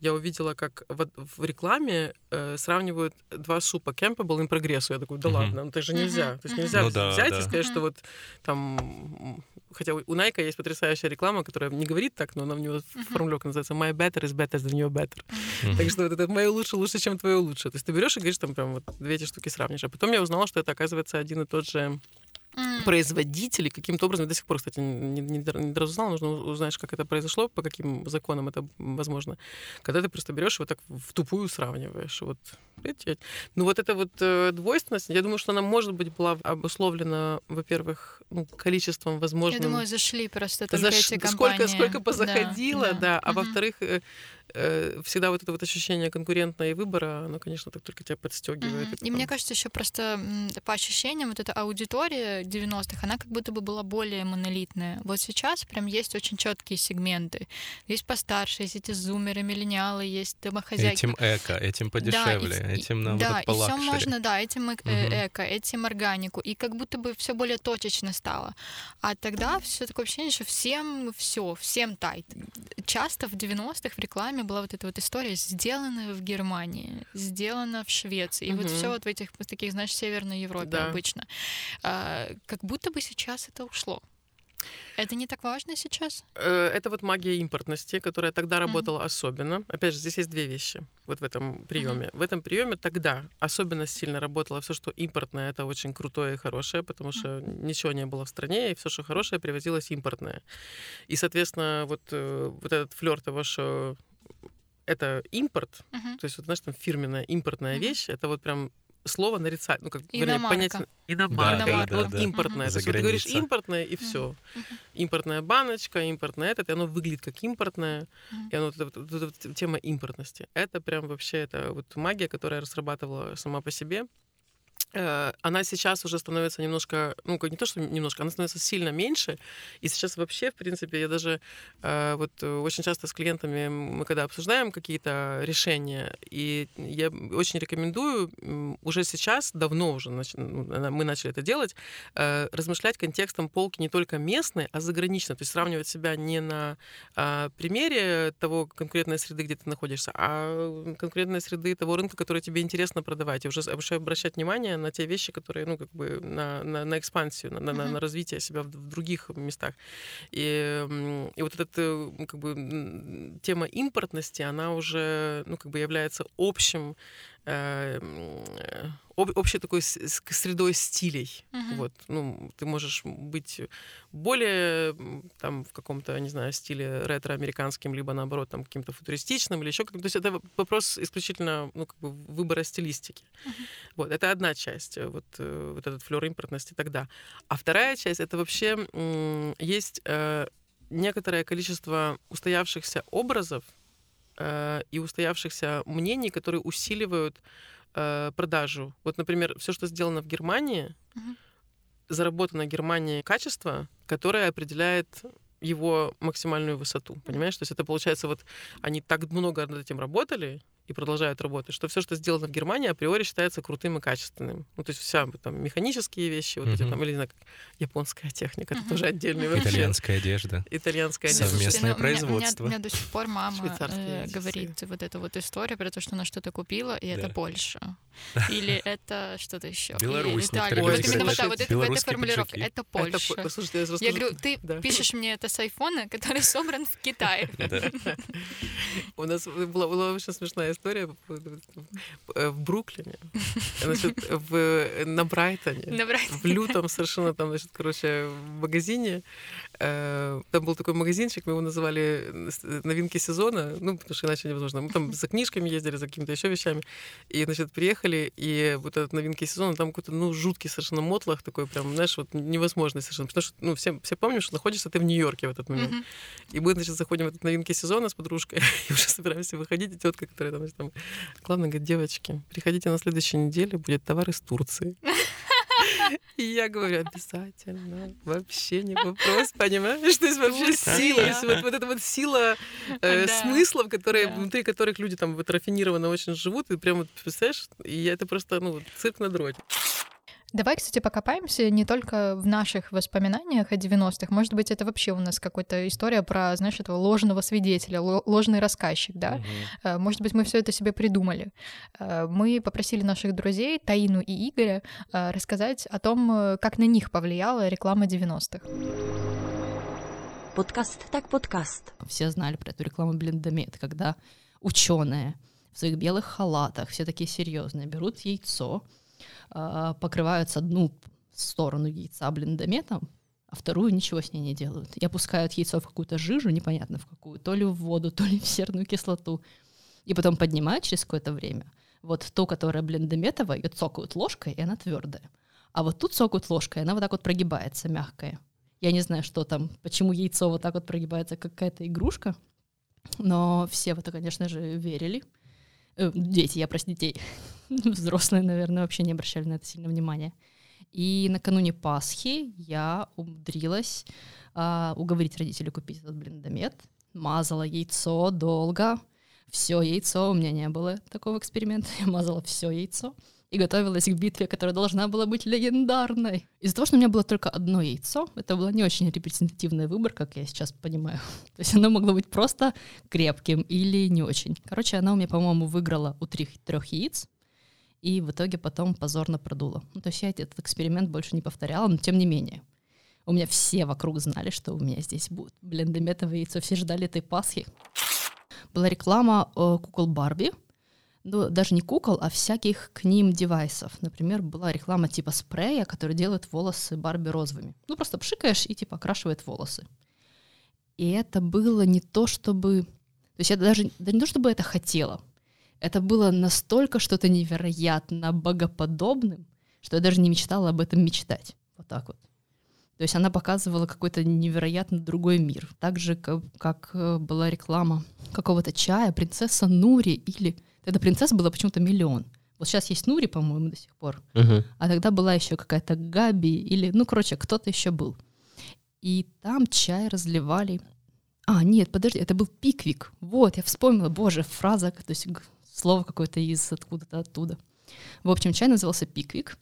Я увидела, как в, в рекламе э, сравнивают два супа Campbell и Progresso. Я такой, да Мгм. ладно, ну это же нельзя. Мгм, То есть нельзя Ну да, взять да. и сказать, что вот там... Хотя у Nike есть потрясающая реклама, которая не говорит так, но она у него Мгм. формулировка называется «My better is better than your better». Мгм. Так что вот это мое лучше лучше, чем твое лучше. То есть ты берешь и говоришь, там прям вот две эти штуки сравнишь. А потом я узнала, что это, оказывается, один и тот же М, производители каким-то образом, я до сих пор, кстати, не, не, не разузнала, нужно узнать, как это произошло, по каким законам это возможно. Когда ты просто берешь и вот так в тупую сравниваешь. Вот. Ну вот эта вот э, двойственность, я думаю, что она, может быть, была обусловлена, во-первых, ну, количеством Я возможным... думаю, зашли просто только Заш- эти сколько, компании. сколько Да, позаходило, да. А Мгм. во-вторых, э, всегда вот это вот ощущение конкурентного выбора, оно, конечно, так только тебя подстегивает. Мгм. Это И мне кажется, еще просто по ощущениям, вот эта аудитория 90-х, она как будто бы была более монолитная. Вот сейчас прям есть очень четкие сегменты. Есть постарше, есть эти зумеры, миллениалы, есть домохозяйки. Этим эко, этим подешевле, Да, и- и- этим нам да, вот и по все можно, да, этим э, Мгм. эко, этим органику, и как будто бы все более точечно стало. А тогда все такое ощущение, что всем все, всем тайт. Часто в 90-х в рекламе была вот эта вот история, сделанная в Германии, сделана в Швеции, и вот все вот в этих таких, знаешь, Северной Европе Да. обычно. А, как будто бы сейчас это ушло. Это не так важно сейчас? Э, Это вот магия импортности, которая тогда работала особенно. Опять же, здесь есть две вещи вот в этом приеме. В этом приеме тогда особенно сильно работало все, что импортное, это очень крутое и хорошее, потому что ничего не было в стране, и все, что хорошее, привозилось импортное. И, соответственно, вот, э, вот этот флер того, что это импорт, Мгм. то есть, вот, знаешь, там фирменная импортная Мгм. вещь, это вот прям слово нарицать, ну, как вернее, Иномарка. понятие иномарка, Да, вот, да, вот да. импортное. Мгм. То есть, вот ты говоришь импортное, и все. Импортная баночка, импортное этот, и оно выглядит как импортное. Мгм. И оно, вот эта вот- вот тема импортности. Это прям вообще это вот магия, которая разрабатывала сама по себе. Э, Она сейчас уже становится немножко, ну, как не то, что немножко, она становится сильно меньше. И сейчас вообще, в принципе, я даже э, вот э, очень часто с клиентами мы когда обсуждаем какие-то решения, и я очень рекомендую уже сейчас, давно уже ну, мы начали это делать, размышлять контекстом полки не только местной, а заграничной. То есть сравнивать себя не на а, примере того конкретной среды, где ты находишься, а конкретной среды того рынка, который тебе интересно продавать. И уже обращать внимание на те вещи, которые, ну, как бы на, на, на экспансию, на, на, на- развитие себя в, в других местах. И, и вот эта э, как бы, тема импортности, она уже ну, как бы является общим э, э, об- общей такой с- с- средой стилей. Мгм. Вот, ну, ты можешь быть более там в каком-то, не знаю, стиле ретро-американским, либо наоборот там каким-то футуристичным или еще как-то. То есть это вопрос исключительно ну, как бы выбора стилистики. Вот, это одна часть, э, вот, э, вот этот флер импортности тогда. А вторая часть это вообще есть э, некоторое количество устоявшихся образов э, и устоявшихся мнений, которые усиливают э, продажу. Вот, например, все, что сделано в Германии, Мгм. заработано Германией качество, которое определяет его максимальную высоту, понимаешь? То есть это получается вот они так много над этим работали, и продолжают работать, что все, что сделано в Германии, априори считается крутым и качественным. Ну, то есть вся там механические вещи, вот эти там, или, не знаю, как японская техника, это тоже отдельный вообще. Итальянская одежда. Итальянская одежда. Совместное ну, у меня- производство. У меня, у меня до сих пор мама э, говорит вот эту вот историю про то, что она что-то купила, и это. Польша. Или это что-то еще. Беларусь, Или Италия. Вот именно вот, вот это, в этой Белорусские формулировке. пиджаки. Это Польша. Слушайте, я говорю, ты Да. пишешь мне это с айфона, который собран в Китае. У нас была, была очень смешная история э, в Бруклине, значит, в, на Брайтоне. Набрать. в лютом совершенно там, значит, короче, в магазине. э, Там был такой магазинчик, мы его называли э, с- новинки сезона, ну, потому что иначе невозможно. Мы там за книжками ездили, за какими-то еще вещами. И, значит, приехали, и вот этот новинки сезона, там какой-то, ну, жуткий совершенно мотлах такой, прям, знаешь, вот невозможный совершенно. Потому что, ну, все, все помнят, что находишься ты в Нью-Йорке в этот момент. Мгм. И мы, значит, заходим в этот новинки сезона с подружкой, и уже собираемся выходить, и тетка, которая там, значит, там, главное, говорит, девочки, приходите на следующей неделе, будет товар из Турции. И я говорю, обязательно, вообще не вопрос, понимаешь? То есть вообще сила, то есть вот, вот эта вот сила э, Да. смыслов, которые, Да. внутри которых люди там вот рафинированно очень живут, и прям вот, представляешь, и это просто, ну, цирк на дроте. Давай, кстати, покопаемся не только в наших воспоминаниях о 90-х. Может быть, это вообще у нас какая-то история про, знаешь, этого ложного свидетеля, ло- ложный рассказчик, да? Э, Может быть, мы все это себе придумали. Э, Мы попросили наших друзей, Таину и Игоря, э, рассказать о том, как на них повлияла реклама 90-х. Подкаст так подкаст. Все знали про эту рекламу блиндомет, когда ученые в своих белых халатах, все такие серьезные, берут яйцо, а, покрывают одну сторону яйца блиндометом, а вторую ничего с ней не делают. И опускают яйцо в какую-то жижу, непонятно в какую, то ли в воду, то ли в серную кислоту. И потом поднимают через какое-то время. Вот ту, которая блиндометовая, ее цокают ложкой, и она твердая. А вот тут цокают ложкой, и она вот так вот прогибается, мягкая. Я не знаю, что там, почему яйцо вот так вот прогибается, как какая-то игрушка, но все в это, конечно же, верили. Э, дети, я про детей. Взрослые, наверное, вообще не обращали на это сильно внимания. И накануне Пасхи я умудрилась а, уговорить родителей купить этот блиндомет. Мазала яйцо долго. Все яйцо, у меня не было такого эксперимента. Я мазала все яйцо и готовилась к битве, которая должна была быть легендарной. Из-за того, что у меня было только одно яйцо, это была не очень репрезентативный выбор, как я сейчас понимаю. То есть оно могло быть просто крепким или не очень. Короче, она у меня, по-моему, выиграла у трех, трех яиц, и в итоге потом позорно продула. Ну, то есть я этот эксперимент больше не повторяла, но тем не менее. У меня все вокруг знали, что у меня здесь будет блендометовое яйцо. Все ждали этой Пасхи. Была реклама э, кукол Барби, ну, даже не кукол, а всяких к ним девайсов. Например, была реклама типа спрея, который делает волосы Барби розовыми. Ну, просто пшикаешь и типа окрашивает волосы. И это было не то, чтобы... То есть я даже да не то, чтобы это хотела. Это было настолько что-то невероятно богоподобным, что я даже не мечтала об этом мечтать. Вот так вот. То есть она показывала какой-то невероятно другой мир. Так же, как, как э, была реклама какого-то чая, принцесса Нури или... Тогда принцесс было почему-то миллион. Вот сейчас есть Нури, по-моему, до сих пор. А тогда была еще какая-то Габи или, ну, короче, кто-то еще был. И там чай разливали. А, нет, подожди, это был пиквик. Вот, я вспомнила, боже, фраза, то есть слово какое-то из откуда-то оттуда. В общем, чай назывался пиквик,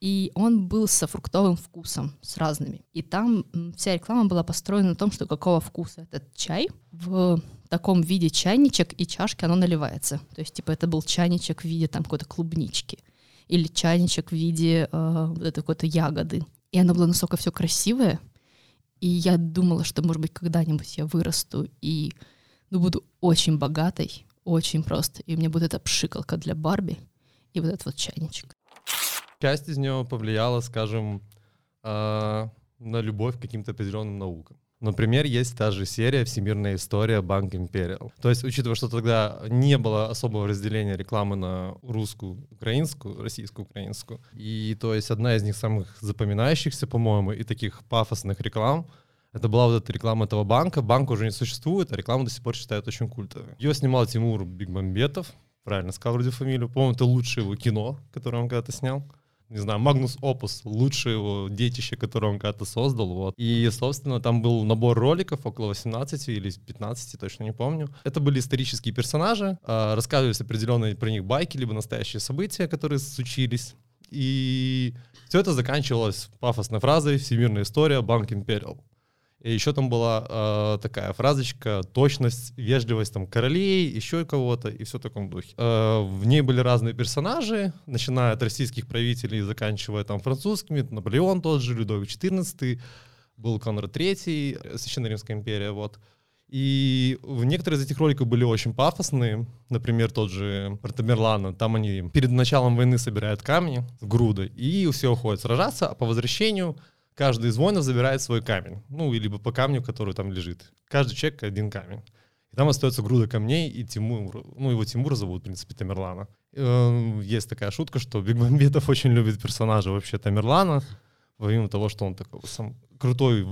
и он был со фруктовым вкусом, с разными. И там вся реклама была построена на том, что какого вкуса этот чай. В таком виде чайничек и чашки оно наливается. То есть, типа, это был чайничек в виде там какой-то клубнички или чайничек в виде э, вот этой какой-то ягоды. И оно было настолько все красивое, и я думала, что, может быть, когда-нибудь я вырасту и ну, буду очень богатой, очень просто. И меня будет эта пшикалка для Барби и вот этот вот чайничек. Часть из него повлияла, скажем, а, на любовь к каким-то определенным наукам. Например, есть та же серия «Всемирная история. Банк Империал». То есть, учитывая, что тогда не было особого разделения рекламы на русскую, украинскую, российскую, украинскую, и то есть одна из них самых запоминающихся, по-моему, и таких пафосных реклам это была вот эта реклама этого банка. Банк уже не существует, а рекламу до сих пор считают очень культовой. Ее снимал Тимур Бекмамбетов, правильно сказал вроде фамилию. По-моему, это лучшее его кино, которое он когда-то снял. не знаю, магнум опус, лучшее его детище, которое он когда-то создал, вот. И, собственно, там был набор роликов, около 18 или 15, точно не помню. Это были исторические персонажи, а, рассказывались определенные про них байки, либо настоящие события, которые случились. И все это заканчивалось пафосной фразой «Всемирная история. Банк Империал». И еще там была э, такая фразочка «точность, вежливость там королей, еще кого-то» и все в таком духе. Э, в ней были разные персонажи, начиная от российских правителей заканчивая там французскими, Наполеон тот же, Людовик XIV, был Конрад III, Священная Римская империя, вот. И в некоторые из этих роликов были очень пафосные. Например, тот же про Тамерлана. Там они перед началом войны собирают камни в груды, и все уходят сражаться, а по возвращению каждый из воинов забирает свой камень. Ну, либо по камню, который там лежит. Каждый человек один камень. И там остается груда камней, и Тимур, ну, его Тимур зовут, в принципе, Тамерлана. Э, Есть такая шутка, что Бигмамбетов очень любит персонажа вообще Тамерлана, помимо того, что он такой сам крутой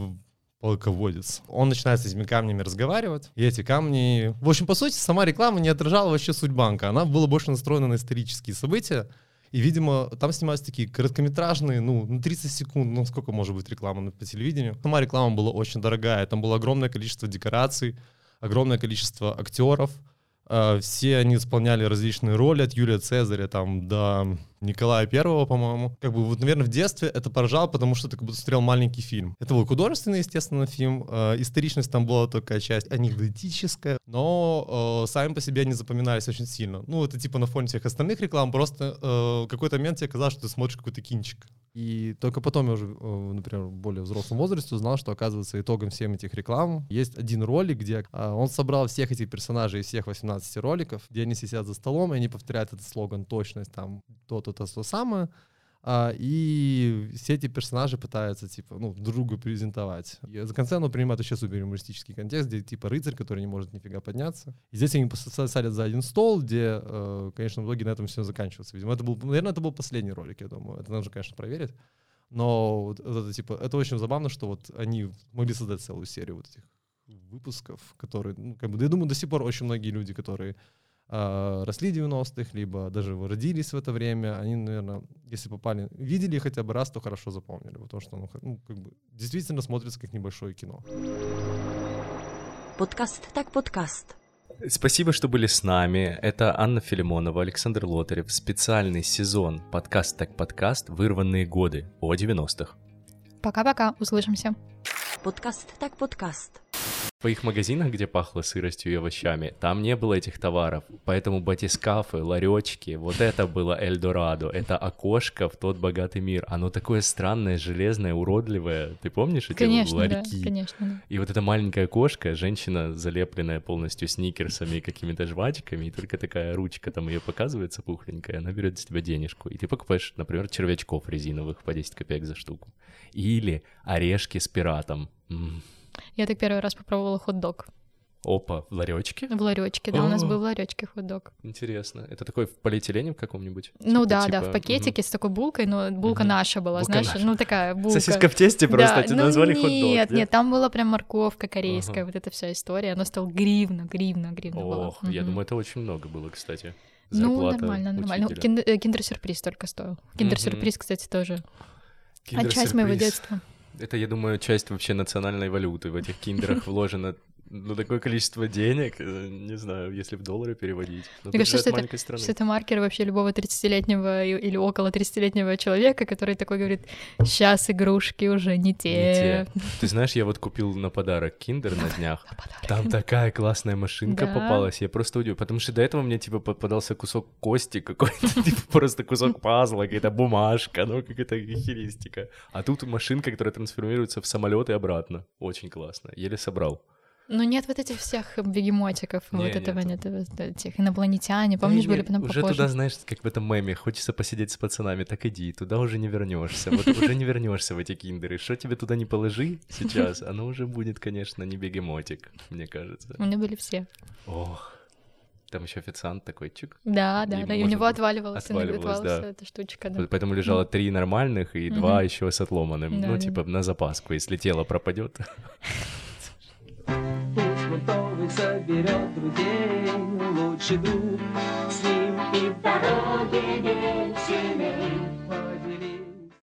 полководец. Он начинает с этими камнями разговаривать, и эти камни... В общем, по сути, сама реклама не отражала вообще суть банка. Она была больше настроена на исторические события, и, видимо, там снимаются такие короткометражные, ну, на 30 секунд, ну, сколько может быть реклама по телевидению. Сама реклама была очень дорогая, там было огромное количество декораций, огромное количество актеров, Э, все они исполняли различные роли, от Юлия Цезаря там до Николая Первого, по-моему. Как бы вот, наверное, в детстве это поражало, потому что ты как будто смотрел маленький фильм. Это был художественный, естественно, фильм. Э, историчность там была только часть анекдотическая, но э, сами по себе они запоминались очень сильно. Ну, это типа на фоне всех остальных реклам, просто э, в какой-то момент тебе казалось, что ты смотришь какой-то кинчик. И только потом я уже, э, например, в более взрослом возрасте узнал, что, оказывается, итогом всем этих реклам есть один ролик, где э, он собрал всех этих персонажей из всех 18 роликов, где они сидят за столом, и они повторяют этот слоган «точность», там, то-то, то, то самое. А, и все эти персонажи пытаются, типа, ну, друг другу презентовать. И в конце оно принимает вообще супер юмористический контекст, где, типа, рыцарь, который не может нифига подняться. И здесь они садят за один стол, где, э, конечно, в итоге на этом все заканчивается. Видимо, это был, наверное, это был последний ролик, я думаю. Это нужно, конечно, проверить. Но вот это, типа, это очень забавно, что вот они могли создать целую серию вот этих выпусков, которые, ну, как бы, я думаю, до сих пор очень многие люди, которые а, росли в 90-х, либо даже родились в это время, они, наверное, если попали, видели хотя бы раз, то хорошо запомнили, потому что оно ну, как бы действительно смотрится как небольшое кино. Подкаст так подкаст. Спасибо, что были с нами. Это Анна Филимонова, Александр Лотарев. Специальный сезон подкаст так подкаст «Вырванные годы» о 90-х. Пока-пока, услышимся. Подкаст так подкаст. В твоих магазинах, где пахло сыростью и овощами, там не было этих товаров, поэтому батискафы, ларечки, вот это было Эльдорадо, это окошко в тот богатый мир. Оно такое странное, железное, уродливое. Ты помнишь эти Конечно, да, ларьки? конечно, да. И вот эта маленькая кошка, женщина, залепленная полностью сникерсами и какими-то жвачками, и только такая ручка там ее показывается пухленькая, она берет с тебя денежку. И ты покупаешь, например, червячков резиновых по 10 копеек за штуку. Или орешки с пиратом. М. Я так первый раз попробовала хот-дог Опа, в ларечке? в ларечке, да, у нас был в ларечке хот-дог. Интересно. Это такой в полиэтилене в каком-нибудь? Ну Типа- да, типа, да, в пакетике с такой булкой, но булка Мгм. наша была, Булка знаешь, наша. ну такая булка. Сосиска в тесте просто, Да, тебе ну назвали хот-дог, Нет, нет? нет, там была прям морковка корейская, Ага. вот эта вся история, она стоила гривна, гривна, гривна была. Ох, я Мгм. думаю, это очень много было, кстати. Ну, нормально, нормально. Ну, учителя. э, киндер-сюрприз только стоил. Киндер-сюрприз, кстати, тоже. А часть моего детства. Это, я думаю, часть вообще национальной валюты. В этих киндерах вложено ну, такое количество денег, э, не знаю, если в доллары переводить. Но Мне кажется, же что это, страны. что это маркер вообще любого 30-летнего и- или около 30-летнего человека, который такой говорит, сейчас игрушки уже не те. Не те. Ты знаешь, я вот купил на подарок киндер на днях. Там такая классная машинка Да. попалась, я просто удивлен. Потому что до этого мне, типа, попадался кусок кости какой-то, типа, просто кусок пазла, какая-то бумажка, ну, какая-то херистика. А тут машинка, которая трансформируется в самолет и обратно. Очень классно. Еле собрал. Ну нет вот этих всех бегемотиков, Не, вот этого нет, вот этих инопланетяне, помнишь, Да были не, нам Уже туда, знаешь, как в этом меме, хочется посидеть с пацанами, так иди, туда уже не вернешься. Вот уже не вернешься в эти киндеры. Что тебе туда не положи сейчас, оно уже будет, конечно, не бегемотик, мне кажется. У меня были все. Ох. Там еще официант такой чик. Да, да, И да, и у него отваливалась, отваливалась да. эта штучка, да. Поэтому лежало три нормальных и два еще с отломанным. Да, ну, да, типа, на запаску, если тело пропадет. Соберет друзей, лучший друг с ним и в дороге семей.